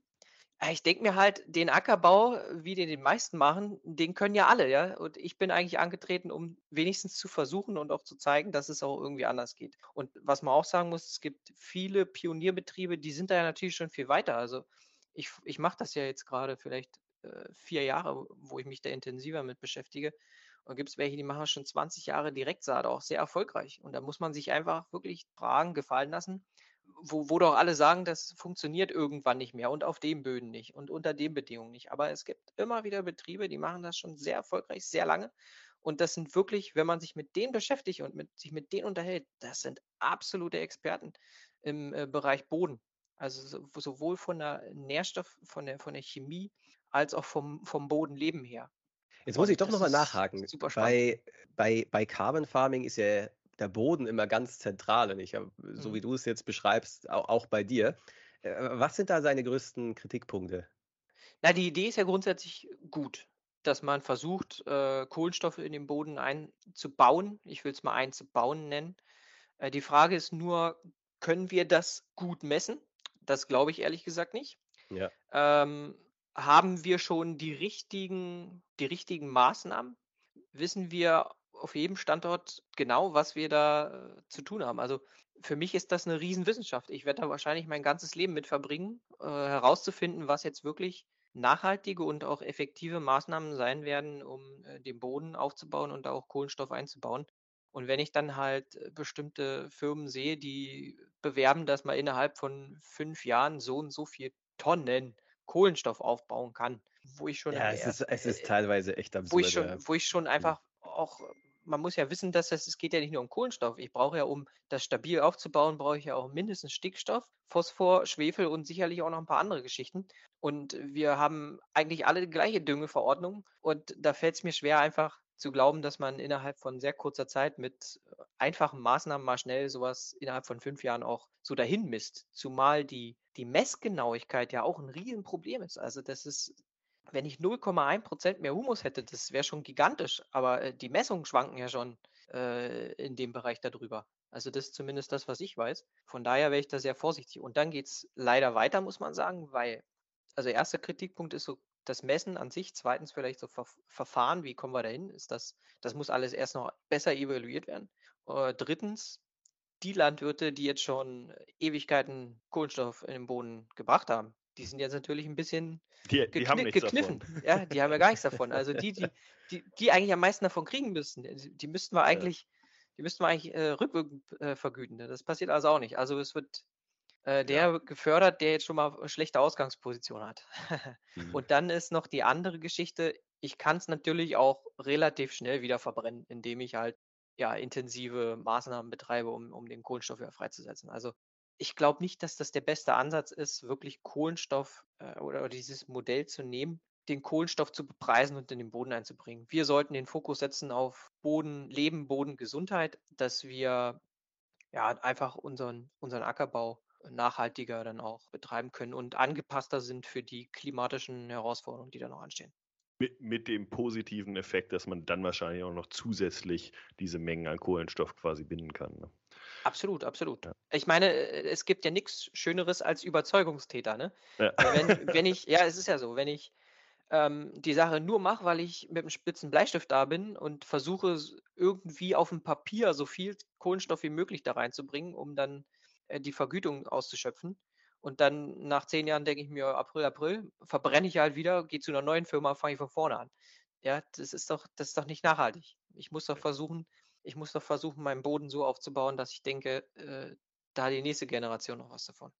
ich denke mir halt, den Ackerbau, wie den die meisten machen, den können ja alle, ja. Und ich bin eigentlich angetreten, um wenigstens zu versuchen und auch zu zeigen, dass es auch irgendwie anders geht. Und was man auch sagen muss, es gibt viele Pionierbetriebe, die sind da ja natürlich schon viel weiter. Also ich, ich mache das ja jetzt gerade vielleicht äh, vier Jahre, wo ich mich da intensiver mit beschäftige. Und gibt es welche, die machen schon 20 Jahre Direktsaat, auch sehr erfolgreich. Und da muss man sich einfach wirklich Fragen gefallen lassen, wo, wo doch alle sagen, das funktioniert irgendwann nicht mehr und auf dem Böden nicht und unter den Bedingungen nicht. Aber es gibt immer wieder Betriebe, die machen das schon sehr erfolgreich, sehr lange. Und das sind wirklich, wenn man sich mit denen beschäftigt und mit, sich mit denen unterhält, das sind absolute Experten im äh, Bereich Boden. Also sowohl von der Nährstoff, von der, von der Chemie als auch vom, vom Bodenleben her. Jetzt muss ich doch nochmal nachhaken. Super spannend. Bei, bei, bei Carbon Farming ist ja der Boden immer ganz zentral. Und ich habe, so wie mhm. du es jetzt beschreibst, auch, auch bei dir. Äh, was sind da seine größten Kritikpunkte? Na, die Idee ist ja grundsätzlich gut, dass man versucht, äh, Kohlenstoffe in den Boden einzubauen. Ich will es mal einzubauen nennen. Äh, die Frage ist nur, können wir das gut messen? Das glaube ich ehrlich gesagt nicht. Ja. Ähm, haben wir schon die richtigen, die richtigen Maßnahmen? Wissen wir auf jedem Standort genau, was wir da äh, zu tun haben? Also für mich ist das eine Riesenwissenschaft. Ich werde da wahrscheinlich mein ganzes Leben mit verbringen, äh, herauszufinden, was jetzt wirklich nachhaltige und auch effektive Maßnahmen sein werden, um äh, den Boden aufzubauen und da auch Kohlenstoff einzubauen. Und wenn ich dann halt äh, bestimmte Firmen sehe, die bewerben, dass man innerhalb von fünf Jahren so und so viel Tonnen Kohlenstoff aufbauen kann, wo ich schon ja, es ist, es ist teilweise echt absurd. Wo ich schon, wo ich schon einfach auch, man muss ja wissen, dass es, es geht ja nicht nur um Kohlenstoff. Ich brauche ja, um das stabil aufzubauen, brauche ich ja auch mindestens Stickstoff, Phosphor, Schwefel und sicherlich auch noch ein paar andere Geschichten. Und wir haben eigentlich alle die gleiche Düngeverordnung. Und da fällt es mir schwer, einfach zu glauben, dass man innerhalb von sehr kurzer Zeit mit äh, einfachen Maßnahmen mal schnell sowas innerhalb von fünf Jahren auch so dahin misst. Zumal die, die Messgenauigkeit ja auch ein Riesenproblem ist. Also das ist, wenn ich 0,1 Prozent mehr Humus hätte, das wäre schon gigantisch. Aber äh, die Messungen schwanken ja schon äh, in dem Bereich darüber. Also das ist zumindest das, was ich weiß. Von daher wäre ich da sehr vorsichtig. Und dann geht es leider weiter, muss man sagen, weil, also erster Kritikpunkt ist so das Messen an sich, zweitens vielleicht so Ver Verfahren, wie kommen wir dahin? Ist das, das muss alles erst noch besser evaluiert werden. Äh, drittens, die Landwirte, die jetzt schon Ewigkeiten Kohlenstoff in den Boden gebracht haben, die sind jetzt natürlich ein bisschen die, die haben gekniffen. Davon. Ja, die haben ja gar nichts davon. Also die, die, die, die eigentlich am meisten davon kriegen müssten, die müssten wir eigentlich, die müssten wir eigentlich äh, rückwirkend äh, vergüten. Das passiert also auch nicht. Also es wird äh, der ja. gefördert, der jetzt schon mal eine schlechte Ausgangsposition hat. mhm. Und dann ist noch die andere Geschichte, ich kann es natürlich auch relativ schnell wieder verbrennen, indem ich halt ja intensive Maßnahmen betreibe, um, um den Kohlenstoff wieder freizusetzen. Also ich glaube nicht, dass das der beste Ansatz ist, wirklich Kohlenstoff äh, oder, oder, dieses Modell zu nehmen den Kohlenstoff zu bepreisen und in den Boden einzubringen. Wir sollten den Fokus setzen auf Boden, Leben, Boden, Gesundheit, dass wir ja einfach unseren, unseren Ackerbau nachhaltiger dann auch betreiben können und angepasster sind für die klimatischen Herausforderungen, die da noch anstehen. Mit, mit dem positiven Effekt, dass man dann wahrscheinlich auch noch zusätzlich diese Mengen an Kohlenstoff quasi binden kann. Ne? Absolut, absolut. Ja. Ich meine, äh, es gibt ja nichts Schöneres als Überzeugungstäter. Ne? Ja. Wenn, wenn ich, ja, es ist ja so, wenn ich ähm, die Sache nur mache, weil ich mit einem spitzen Bleistift da bin und versuche irgendwie auf dem Papier so viel Kohlenstoff wie möglich da reinzubringen, um dann die Vergütung auszuschöpfen. Und dann nach zehn Jahren denke ich mir, April, April, verbrenne ich halt wieder, gehe zu einer neuen Firma, fange ich von vorne an. Ja, das ist doch, das ist doch nicht nachhaltig. Ich muss doch versuchen, ich muss doch versuchen, meinen Boden so aufzubauen, dass ich denke, äh, da hat die nächste Generation noch was davon.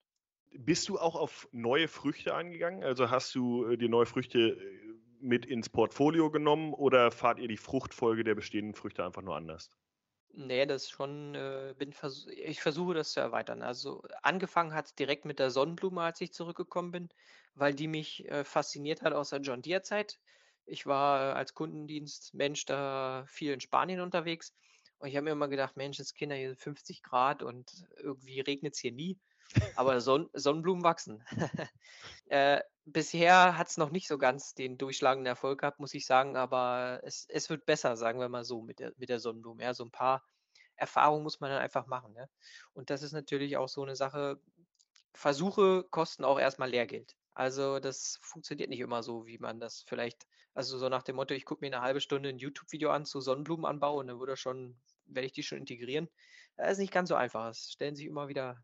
Bist du auch auf neue Früchte eingegangen? Also hast du äh, die neue Früchte äh, mit ins Portfolio genommen oder fahrt ihr die Fruchtfolge der bestehenden Früchte einfach nur anders? Nee, das schon, äh, bin vers ich versuche das zu erweitern. Also angefangen hat es direkt mit der Sonnenblume, als ich zurückgekommen bin, weil die mich äh, fasziniert hat aus der John Deere-Zeit. Ich war äh, als Kundendienstmensch da viel in Spanien unterwegs und ich habe mir immer gedacht, Mensch, das Kinder hier 50 Grad und irgendwie regnet es hier nie. Aber Son Sonnenblumen wachsen. äh, bisher hat es noch nicht so ganz den durchschlagenden Erfolg gehabt, muss ich sagen, aber es, es wird besser, sagen wir mal so, mit der, mit der Sonnenblume. Ja, so ein paar Erfahrungen muss man dann einfach machen. Ne? Und das ist natürlich auch so eine Sache. Versuche kosten auch erstmal Lehrgeld. Also das funktioniert nicht immer so, wie man das vielleicht, also so nach dem Motto, ich gucke mir eine halbe Stunde ein YouTube-Video an zu Sonnenblumenanbau und dann würde schon, werde ich die schon integrieren. Das ist nicht ganz so einfach. Es stellen sich immer wieder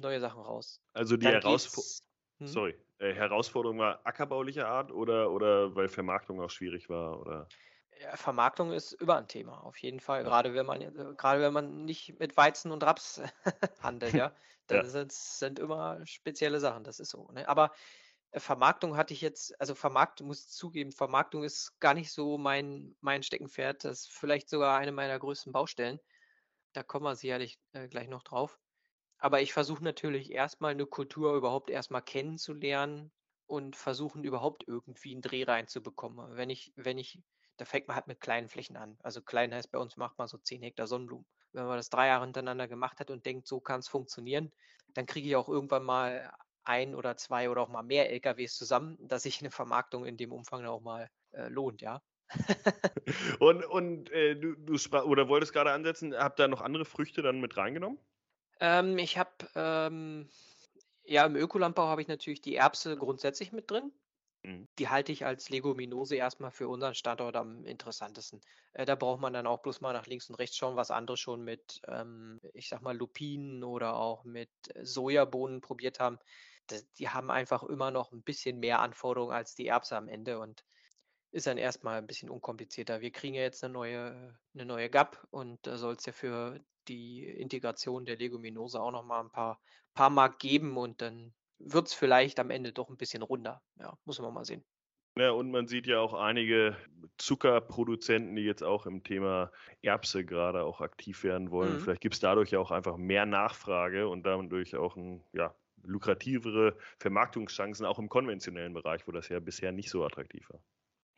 neue Sachen raus. Also die Herausforderung. Hm? Sorry, äh, Herausforderung war ackerbaulicher Art oder, oder weil Vermarktung auch schwierig war? Oder? Ja, Vermarktung ist über ein Thema, auf jeden Fall. Gerade wenn man, äh, gerade wenn man nicht mit Weizen und Raps handelt, ja. Das ja. Sind, sind immer spezielle Sachen, das ist so. Ne? Aber äh, Vermarktung hatte ich jetzt, also Vermarktung, muss ich zugeben, Vermarktung ist gar nicht so mein, mein Steckenpferd. Das ist vielleicht sogar eine meiner größten Baustellen. Da kommen wir sicherlich äh, gleich noch drauf. Aber ich versuche natürlich erstmal eine Kultur überhaupt erstmal kennenzulernen und versuchen überhaupt irgendwie einen Dreh reinzubekommen. Wenn ich, wenn ich, da fängt man halt mit kleinen Flächen an. Also klein heißt bei uns macht man so 10 Hektar Sonnenblumen. Wenn man das drei Jahre hintereinander gemacht hat und denkt, so kann es funktionieren, dann kriege ich auch irgendwann mal ein oder zwei oder auch mal mehr LKWs zusammen, dass sich eine Vermarktung in dem Umfang auch mal äh, lohnt, ja. und und äh, du, du sprach, oder wolltest gerade ansetzen, habt da noch andere Früchte dann mit reingenommen? Ähm, ich habe, ähm, ja, im Ökolandbau habe ich natürlich die Erbse grundsätzlich mit drin. Mhm. Die halte ich als Leguminose erstmal für unseren Standort am interessantesten. Äh, da braucht man dann auch bloß mal nach links und rechts schauen, was andere schon mit, ähm, ich sag mal, Lupinen oder auch mit Sojabohnen probiert haben. Das, die haben einfach immer noch ein bisschen mehr Anforderungen als die Erbse am Ende und ist dann erstmal ein bisschen unkomplizierter. Wir kriegen ja jetzt eine neue, eine neue GAP und da soll es ja für die Integration der Leguminose auch noch mal ein paar, paar Mark geben und dann wird es vielleicht am Ende doch ein bisschen runder. Ja, muss man mal sehen. Ja, und man sieht ja auch einige Zuckerproduzenten, die jetzt auch im Thema Erbse gerade auch aktiv werden wollen. Mhm. Vielleicht gibt es dadurch ja auch einfach mehr Nachfrage und dadurch auch ein, ja, lukrativere Vermarktungschancen auch im konventionellen Bereich, wo das ja bisher nicht so attraktiv war.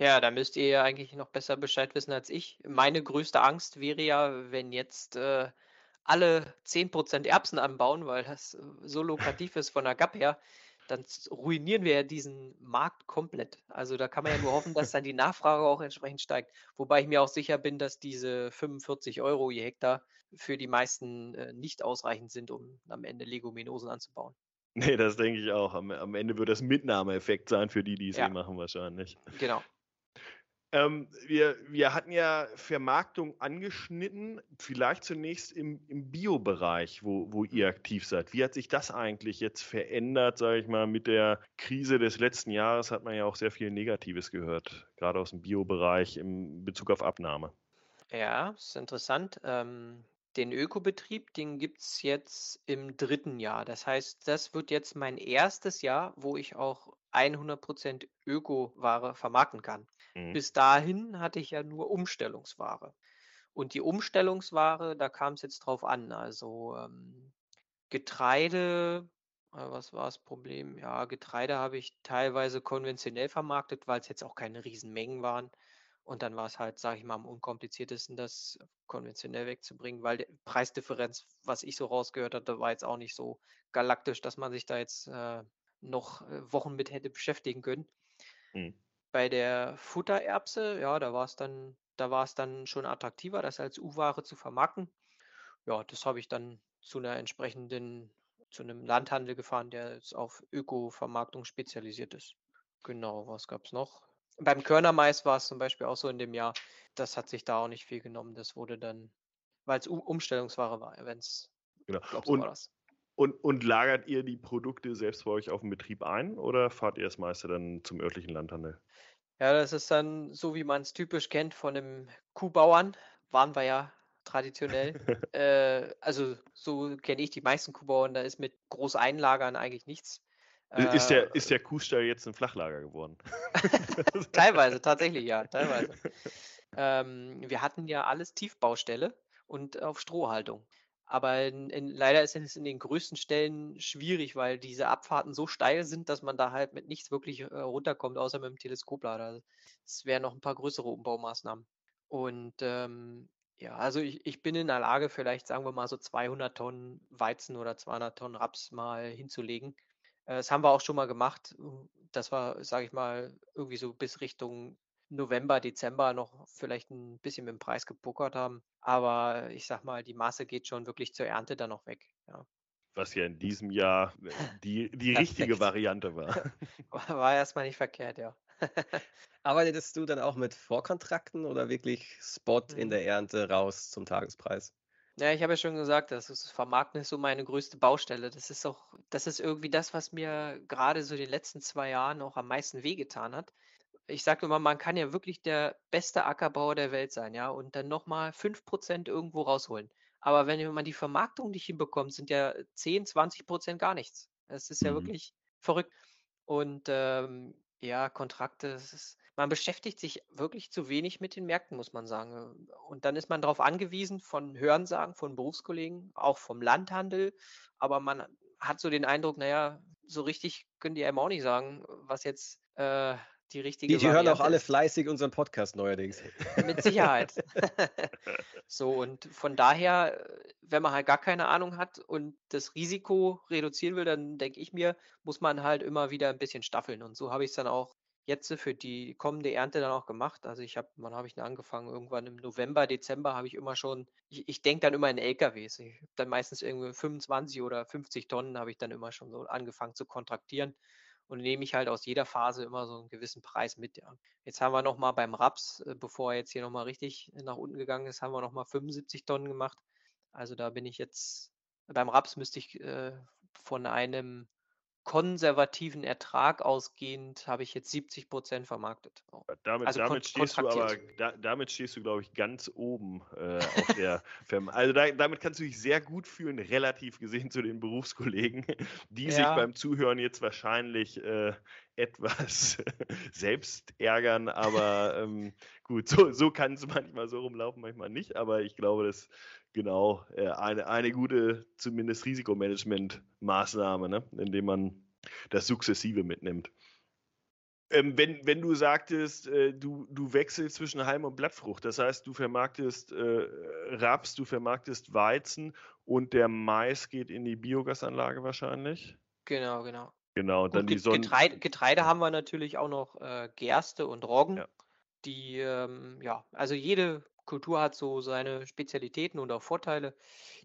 Ja, da müsst ihr ja eigentlich noch besser Bescheid wissen als ich. Meine größte Angst wäre ja, wenn jetzt äh, alle 10% Erbsen anbauen, weil das äh, so lukrativ ist von der GAP her, dann ruinieren wir ja diesen Markt komplett. Also da kann man ja nur hoffen, dass dann die Nachfrage auch entsprechend steigt. Wobei ich mir auch sicher bin, dass diese 45 Euro je Hektar für die meisten äh, nicht ausreichend sind, um am Ende Leguminosen anzubauen. Nee, das denke ich auch. Am, am Ende wird das Mitnahmeeffekt sein für die, die es ja. eh machen wahrscheinlich. Genau. Ähm, wir, wir hatten ja Vermarktung angeschnitten, vielleicht zunächst im, im Bio-Bereich, wo, wo ihr aktiv seid. Wie hat sich das eigentlich jetzt verändert, sage ich mal, mit der Krise des letzten Jahres hat man ja auch sehr viel Negatives gehört, gerade aus dem Bio-Bereich in Bezug auf Abnahme. Ja, das ist interessant. Ähm, den Ökobetrieb, den gibt es jetzt im dritten Jahr. Das heißt, das wird jetzt mein erstes Jahr, wo ich auch 100% Öko-Ware vermarkten kann. Mhm. Bis dahin hatte ich ja nur Umstellungsware. Und die Umstellungsware, da kam es jetzt drauf an. Also ähm, Getreide Äh, was war das Problem? Ja, Getreide habe ich teilweise konventionell vermarktet, weil es jetzt auch keine Riesenmengen waren. Und dann war es halt, sage ich mal, am unkompliziertesten, das konventionell wegzubringen, weil die Preisdifferenz, was ich so rausgehört hatte, war jetzt auch nicht so galaktisch, dass man sich da jetzt äh, noch äh, Wochen mit hätte beschäftigen können. Mhm. Bei der Futtererbse, ja, da war es dann, da war es dann schon attraktiver, das als U-Ware zu vermarkten. Ja, das habe ich dann zu einer entsprechenden, zu einem Landhandel gefahren, der jetzt auf Öko-Vermarktung spezialisiert ist. Genau, was gab es noch? Beim Körnermais war es zum Beispiel auch so in dem Jahr, das hat sich da auch nicht viel genommen. Das wurde dann, weil es Umstellungsware war, wenn es. Genau. Und, und, und, lagert ihr die Produkte selbst bei euch auf dem Betrieb ein oder fahrt ihr es meist dann zum örtlichen Landhandel? Ja, das ist dann so, wie man es typisch kennt von einem Kuhbauern. Waren wir ja traditionell. äh, also so kenne ich die meisten Kuhbauern. Da ist mit Großeinlagern eigentlich nichts. Ist der, äh, ist der Kuhstall jetzt ein Flachlager geworden? teilweise, tatsächlich, ja, teilweise. Ähm, wir hatten ja alles Tiefbaustelle und auf Strohhaltung. Aber in, in, leider ist es in den größten Stellen schwierig, weil diese Abfahrten so steil sind, dass man da halt mit nichts wirklich äh, runterkommt, außer mit dem Teleskoplader. Es wären noch ein paar größere Umbaumaßnahmen. Und ähm, ja, also ich, ich bin in der Lage, vielleicht sagen wir mal so 200 Tonnen Weizen oder 200 Tonnen Raps mal hinzulegen. Äh, das haben wir auch schon mal gemacht. Das war, sage ich mal, irgendwie so bis Richtung November, Dezember noch vielleicht ein bisschen mit dem Preis gepuckert haben. Aber ich sag mal, die Masse geht schon wirklich zur Ernte dann noch weg. Ja. Was ja in diesem Jahr äh, die, die richtige Variante war. War erstmal nicht verkehrt, ja. Arbeitest du dann auch mit Vorkontrakten oder wirklich Spot in mhm. der Ernte raus zum Tagespreis? Ja, ich habe ja schon gesagt, das ist Vermarkten ist so meine größte Baustelle. Das ist auch, das ist irgendwie das, was mir gerade so die letzten zwei Jahren auch am meisten wehgetan hat. Ich sage immer, man kann ja wirklich der beste Ackerbauer der Welt sein, ja, und dann nochmal 5% irgendwo rausholen. Aber wenn man die Vermarktung nicht hinbekommt, sind ja 10, 20% gar nichts. Das ist ja mhm. wirklich verrückt. Und ähm, ja, Kontrakte, ist, man beschäftigt sich wirklich zu wenig mit den Märkten, muss man sagen. Und dann ist man darauf angewiesen von Hörensagen, von Berufskollegen, auch vom Landhandel. Aber man hat so den Eindruck, naja, so richtig können die einem auch nicht sagen, was jetzt äh, die richtige Die, die hören auch alle fleißig unseren Podcast neuerdings. Mit Sicherheit. so, und von daher, wenn man halt gar keine Ahnung hat und das Risiko reduzieren will, dann denke ich mir, muss man halt immer wieder ein bisschen staffeln. Und so habe ich es dann auch jetzt für die kommende Ernte dann auch gemacht. Also ich habe, wann habe ich denn angefangen? Irgendwann im November, Dezember habe ich immer schon, ich, ich denke dann immer in LKWs. Ich habe dann meistens irgendwie 25 oder 50 Tonnen habe ich dann immer schon so angefangen zu kontraktieren und nehme ich halt aus jeder Phase immer so einen gewissen Preis mit. Ja. Jetzt haben wir nochmal beim Raps, äh, bevor er jetzt hier nochmal richtig nach unten gegangen ist, haben wir nochmal 75 Tonnen gemacht. Also da bin ich jetzt, beim Raps müsste ich äh, von einem konservativen Ertrag ausgehend habe ich jetzt 70 Prozent vermarktet. Damit, also damit stehst du aber, da, damit stehst du, glaube ich, ganz oben äh, auf der Firma. Also da, damit kannst du dich sehr gut fühlen, relativ gesehen zu den Berufskollegen, die ja. sich beim Zuhören jetzt wahrscheinlich äh, etwas selbst ärgern, aber ähm, gut, so, so kann es manchmal so rumlaufen, manchmal nicht, aber ich glaube, dass genau äh, eine, eine gute, zumindest Risikomanagement-Maßnahme, ne? indem man das sukzessive mitnimmt. Ähm, wenn, wenn du sagtest, äh, du, du wechselst zwischen Halm und Blattfrucht, das heißt, du vermarktest äh, Raps, du vermarktest Weizen und der Mais geht in die Biogasanlage wahrscheinlich? Genau, genau. Genau, dann Gut, die Sonne. Getreide, Getreide, haben wir natürlich auch noch äh, Gerste und Roggen. Ja. Die, ähm, ja, also jede Kultur hat so seine Spezialitäten und auch Vorteile.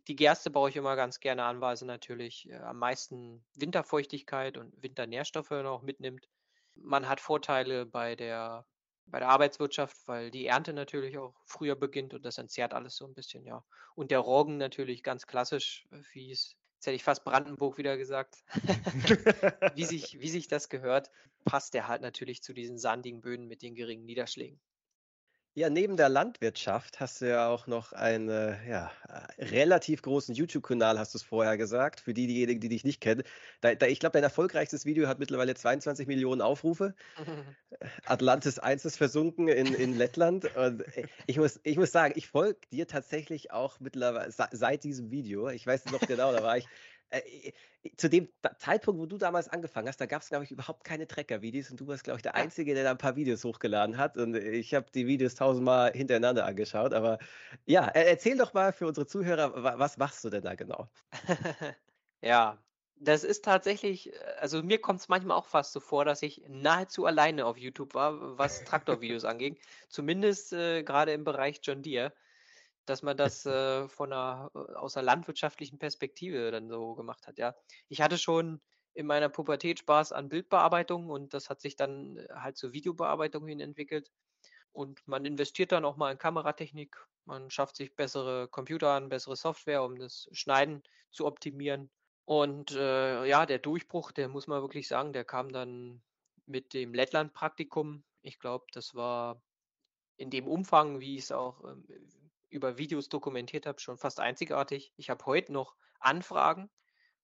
Die Gerste baue ich immer ganz gerne an, weil sie natürlich äh, am meisten Winterfeuchtigkeit und Winternährstoffe noch mitnimmt. Man hat Vorteile bei der, bei der Arbeitswirtschaft, weil die Ernte natürlich auch früher beginnt und das entzerrt alles so ein bisschen, ja. Und der Roggen natürlich ganz klassisch, äh, wie es, jetzt hätte ich fast Brandenburg wieder gesagt, wie, sich, wie sich das gehört, passt der halt natürlich zu diesen sandigen Böden mit den geringen Niederschlägen. Ja, neben der Landwirtschaft hast du ja auch noch einen ja, relativ großen YouTube-Kanal, hast du es vorher gesagt, für die, diejenigen, die dich nicht kennen. Da, da, ich glaube, dein erfolgreichstes Video hat mittlerweile 22 Millionen Aufrufe. Atlantis 1 ist versunken in, in Lettland. Und ich muss, ich muss sagen, ich folge dir tatsächlich auch mittlerweile seit diesem Video. Ich weiß noch genau, da war ich Äh, zu dem Zeitpunkt, wo du damals angefangen hast, da gab es, glaube ich, überhaupt keine Trecker-Videos und du warst, glaube ich, der Ja. Einzige, der da ein paar Videos hochgeladen hat und ich habe die Videos tausendmal hintereinander angeschaut, aber ja, er erzähl doch mal für unsere Zuhörer, wa was machst du denn da genau? Ja, das ist tatsächlich äh, also mir kommt es manchmal auch fast so vor, dass ich nahezu alleine auf YouTube war, was Traktorvideos anging. Zumindest, äh, grade im Bereich John Deere, dass man das, äh, von 'ner äh, aus 'ner landwirtschaftlichen Perspektive dann so gemacht hat, ja. Ich hatte schon in meiner Pubertät Spaß an Bildbearbeitung und das hat sich dann äh, halt zur Videobearbeitung hin entwickelt. Und man investiert dann auch mal in Kameratechnik. Man schafft sich bessere Computer an, bessere Software, um das Schneiden zu optimieren. Und, äh, ja, der Durchbruch, der muss man wirklich sagen, der kam dann mit dem Lettland-Praktikum. Ich glaube, das war in dem Umfang, wie ich's auch, ähm, über Videos dokumentiert habe, schon fast einzigartig. Ich habe heute noch Anfragen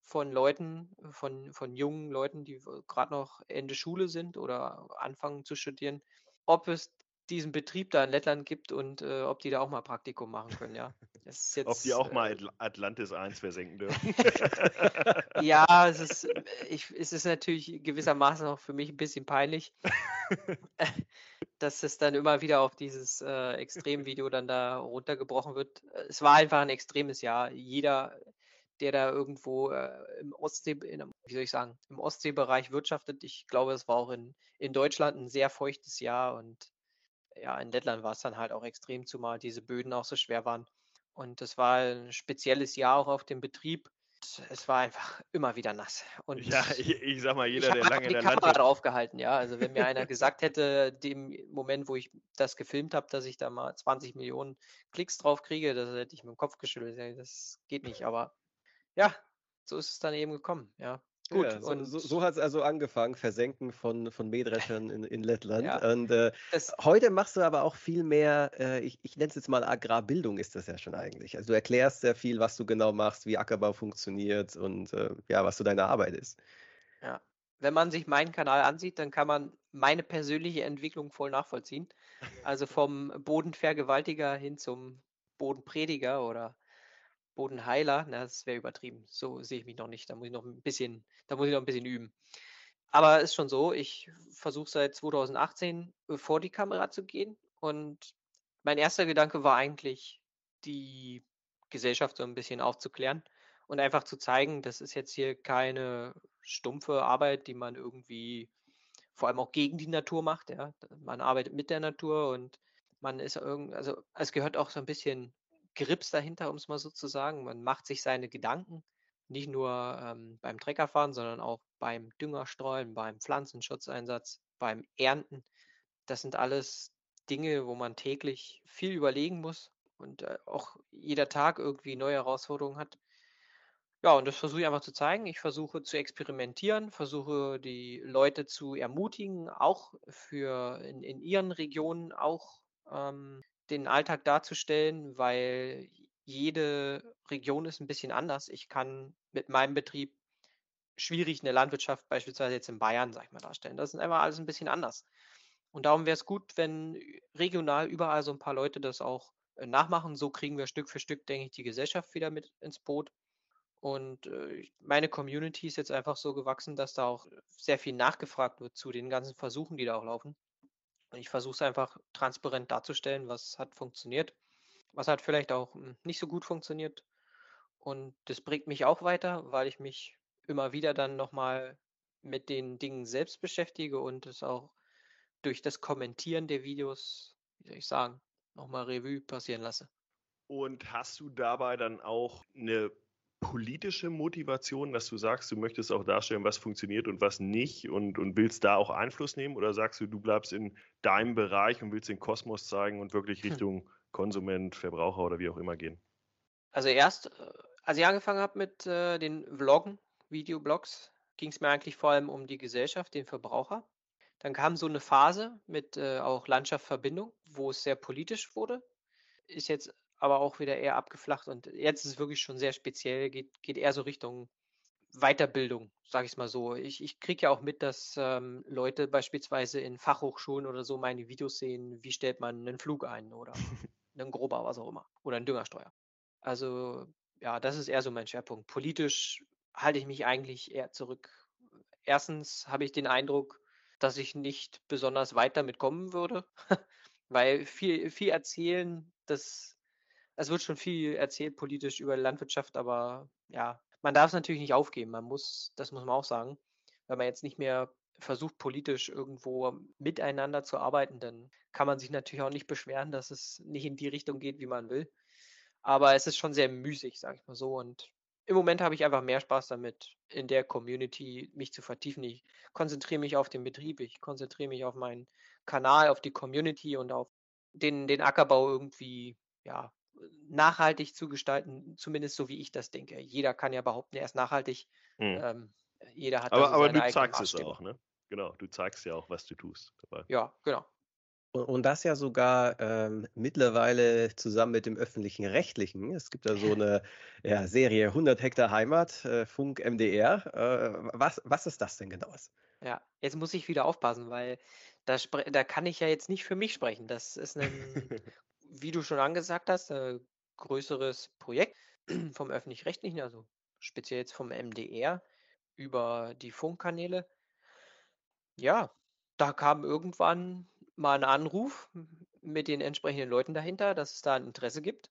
von Leuten von von jungen Leuten, die w grad noch Ende Schule sind oder anfangen zu studieren, ob es diesen Betrieb da in Lettland gibt und, äh, ob die da auch mal Praktikum machen können, ja. Ist Ob die jetzt, auch mal äh Atl Atlantis 1 versenken dürfen. Ja, es ist ich es ist natürlich gewissermaßen auch für mich 'n bisschen peinlich, dass es dann immer wieder auf dieses, äh, Extremvideo dann da runtergebrochen wird. Es war einfach 'n extremes Jahr. Jeder, der da irgendwo, äh, im Ostsee in wie soll ich sagen, im Ostseebereich wirtschaftet ich glaube, es war auch in in Deutschland 'n sehr feuchtes Jahr und ja, in Lettland war's dann halt auch extrem, zumal diese Böden auch so schwer waren. Und das war 'n spezielles Jahr auch auf dem Betrieb. Es war einfach immer wieder nass. Und Ja, ich ich sage mal, jeder, habe der lange in die der Kamera Landwirtschaft drauf gehalten, ja. Also, wenn mir einer gesagt hätte, dem Moment, wo ich das gefilmt habe, dass ich da mal 20.000.000 Klicks drauf kriege, da hätte ich mit'm Kopf geschüttelt. „Ey, das geht nicht.“ Aber ja, so ist es dann eben gekommen, ja. Gut Ja, so und so so hat's also angefangen, Versenken von von Mähdreschern in in Lettland. Ja, Und, äh, heute machst du aber auch viel mehr, äh, ich ich nenne es jetzt mal Agrarbildung ist das ja schon eigentlich. Also, du erklärst sehr viel, was du genau machst, wie Ackerbau funktioniert und, äh, ja, was so deine Arbeit ist. Ja. Wenn man sich meinen Kanal ansieht, dann kann man meine persönliche Entwicklung voll nachvollziehen. Also, vom Bodenvergewaltiger hin zum Bodenprediger oder Bodenheiler. Na, das wäre übertrieben. So sehe ich mich noch nicht. Da muss ich noch 'n bisschen da muss ich noch 'n bisschen üben. Aber ist schon so, ich versuche seit 2018, äh, vor die Kamera zu gehen und mein erster Gedanke war eigentlich, die Gesellschaft so 'n bisschen aufzuklären und einfach zu zeigen, das ist jetzt hier keine stumpfe Arbeit, die man irgendwie vor allem auch gegen die Natur macht, ja. Man arbeitet mit der Natur und man ist irgend also, es gehört auch so 'n bisschen Grips dahinter, um's mal so zu sagen. Man macht sich seine Gedanken, nicht nur, ähm, beim Treckerfahren, sondern auch beim Düngerstreuen, beim Pflanzenschutzeinsatz, beim Ernten. Das sind alles Dinge, wo man täglich viel überlegen muss und, äh, auch jeder Tag irgendwie neue Herausforderungen hat. Ja, und das versuche ich einfach zu zeigen. Ich versuche zu experimentieren, versuche die Leute zu ermutigen, auch für in in ihren Regionen auch, ähm, den Alltag darzustellen, weil jede Region ist 'n bisschen anders. Ich kann mit meinem Betrieb schwierig 'ne Landwirtschaft beispielsweise jetzt in Bayern, sage ich mal, darstellen. Das ist einfach alles 'n bisschen anders. Und darum wäre es gut, wenn regional überall so 'n paar Leute das auch, äh, nachmachen. So kriegen wir Stück für Stück, denke ich, die Gesellschaft wieder mit ins Boot. Und, äh, meine Community ist jetzt einfach so gewachsen, dass da auch sehr viel nachgefragt wird zu den ganzen Versuchen, die da auch laufen. Ich versuche es einfach transparent darzustellen, was hat funktioniert, was hat vielleicht auch, hm, nicht so gut funktioniert. Und das bringt mich auch weiter, weil ich mich immer wieder dann noch mal mit den Dingen selbst beschäftige und es auch durch das Kommentieren der Videos, wie soll ich sagen, noch mal Revue passieren lasse. Und hast du dabei dann auch 'ne politische Motivation, dass du sagst, du möchtest auch darstellen, was funktioniert und was nicht und und willst da auch Einfluss nehmen? Oder sagst du, du bleibst in deinem Bereich und willst den Kosmos zeigen und wirklich Hm. Richtung Konsument, Verbraucher oder wie auch immer gehen? Also, erst, äh, als ich angefangen habe mit, äh, den Vloggen, Videoblogs, ging's mir eigentlich vor allem um die Gesellschaft, den Verbraucher. Dann kam so 'ne Phase mit, äh, auch Landschaft Verbindung, wo es sehr politisch wurde. Ist jetzt aber auch wieder eher abgeflacht und jetzt ist es wirklich schon sehr speziell, geht geht eher so Richtung Weiterbildung, sage ich's mal so. Ich ich kriege ja auch mit, dass, ähm, Leute beispielsweise in Fachhochschulen oder so meine Videos sehen, wie stellt man 'nen Flug ein oder 'nen Grubber, was auch immer oder 'n Düngerstreuer. Also, ja, das ist eher so mein Schwerpunkt. Politisch halte ich mich eigentlich eher zurück. Erstens habe ich den Eindruck, dass ich nicht besonders weit damit kommen würde, weil viel, viel erzählen, das, es wird schon viel erzählt politisch über Landwirtschaft, aber ja, man darf es natürlich nicht aufgeben. Man muss, das muss man auch sagen, wenn man jetzt nicht mehr versucht, politisch irgendwo miteinander zu arbeiten, dann kann man sich natürlich auch nicht beschweren, dass es nicht in die Richtung geht, wie man will. Aber es ist schon sehr müßig, sag ich mal so. Und im Moment habe ich einfach mehr Spaß damit, in der Community mich zu vertiefen. Ich konzentriere mich auf den Betrieb, ich konzentriere mich auf meinen Kanal, auf die Community und auf den, den Ackerbau irgendwie, ja, nachhaltig zu gestalten, zumindest so wie ich das denke. Jeder kann ja behaupten, er ist nachhaltig. Mhm. Ähm, jeder hat aber, aber du zeigst es auch, ne? Genau, du zeigst ja auch, was du tust. Dabei. Ja, genau. Und das ja sogar ähm, mittlerweile zusammen mit dem öffentlichen Rechtlichen. Es gibt da so eine ja, Serie 100 Hektar Heimat, äh, Funk MDR. Äh, was, was ist das denn genau? Ja, jetzt muss ich wieder aufpassen, weil da, da kann ich ja jetzt nicht für mich sprechen. Das ist ein, wie du schon angesagt hast, ein größeres Projekt vom öffentlich-rechtlichen, also speziell jetzt vom MDR über die Funkkanäle. Ja, da kam irgendwann mal ein Anruf mit den entsprechenden Leuten dahinter, dass es da ein Interesse gibt,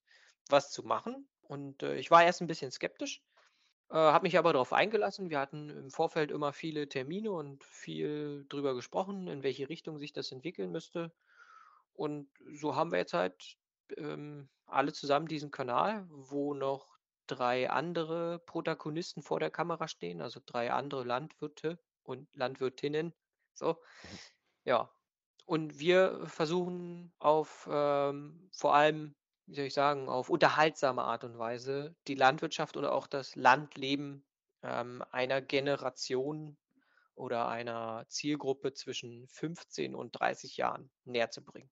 was zu machen. Und äh, ich war erst ein bisschen skeptisch, äh, habe mich aber darauf eingelassen. Wir hatten im Vorfeld immer viele Termine und viel drüber gesprochen, in welche Richtung sich das entwickeln müsste. Und so haben wir jetzt halt ähm, alle zusammen diesen Kanal, wo noch drei andere Protagonisten vor der Kamera stehen, also drei andere Landwirte und Landwirtinnen. So, mhm. ja, und wir versuchen auf ähm, vor allem, wie soll ich sagen, auf unterhaltsame Art und Weise die Landwirtschaft oder auch das Landleben ähm, einer Generation oder einer Zielgruppe zwischen 15 und 30 Jahren näher zu bringen.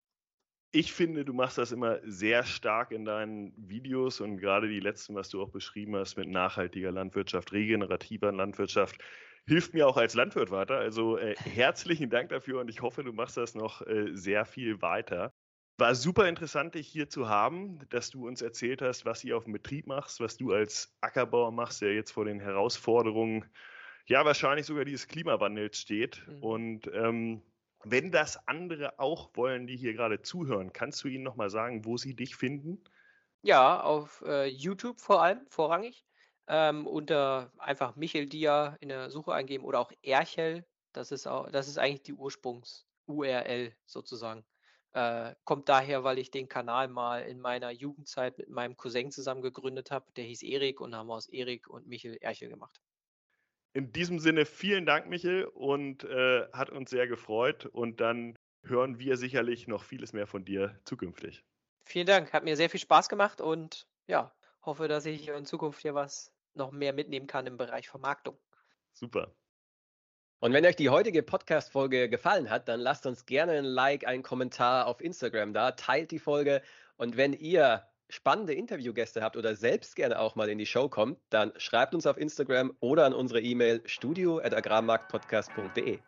Ich finde, du machst das immer sehr stark in deinen Videos und gerade die letzten, was du auch beschrieben hast mit nachhaltiger Landwirtschaft, regenerativer Landwirtschaft, hilft mir auch als Landwirt weiter. Also äh, herzlichen Dank dafür und ich hoffe, du machst das noch äh, sehr viel weiter. War super interessant, dich hier zu haben, dass du uns erzählt hast, was ihr auf dem Betrieb machst, was du als Ackerbauer machst, der jetzt vor den Herausforderungen, ja, wahrscheinlich sogar dieses Klimawandels steht. Mhm. Und ähm, wenn das andere auch wollen, die hier gerade zuhören, kannst du ihnen nochmal sagen, wo sie dich finden? Ja, auf äh, YouTube vor allem, vorrangig ähm, unter einfach Michel Dia in der Suche eingeben oder auch Erchel. Das ist auch, das ist eigentlich die Ursprungs-URL sozusagen. Äh, kommt daher, weil ich den Kanal mal in meiner Jugendzeit mit meinem Cousin zusammen gegründet habe. Der hieß Erik und haben aus Erik und Michel Erchel gemacht. In diesem Sinne vielen Dank, Michel, und äh, hat uns sehr gefreut. Und dann hören wir sicherlich noch vieles mehr von dir zukünftig. Vielen Dank, hat mir sehr viel Spaß gemacht und ja, hoffe, dass ich in Zukunft hier was noch mehr mitnehmen kann im Bereich Vermarktung. Super. Und wenn euch die heutige Podcast-Folge gefallen hat, dann lasst uns gerne ein Like, einen Kommentar auf Instagram da, teilt die Folge und wenn ihr spannende Interviewgäste habt oder selbst gerne auch mal in die Show kommt, dann schreibt uns auf Instagram oder an unsere E-Mail studio.agrarmarktpodcast.de.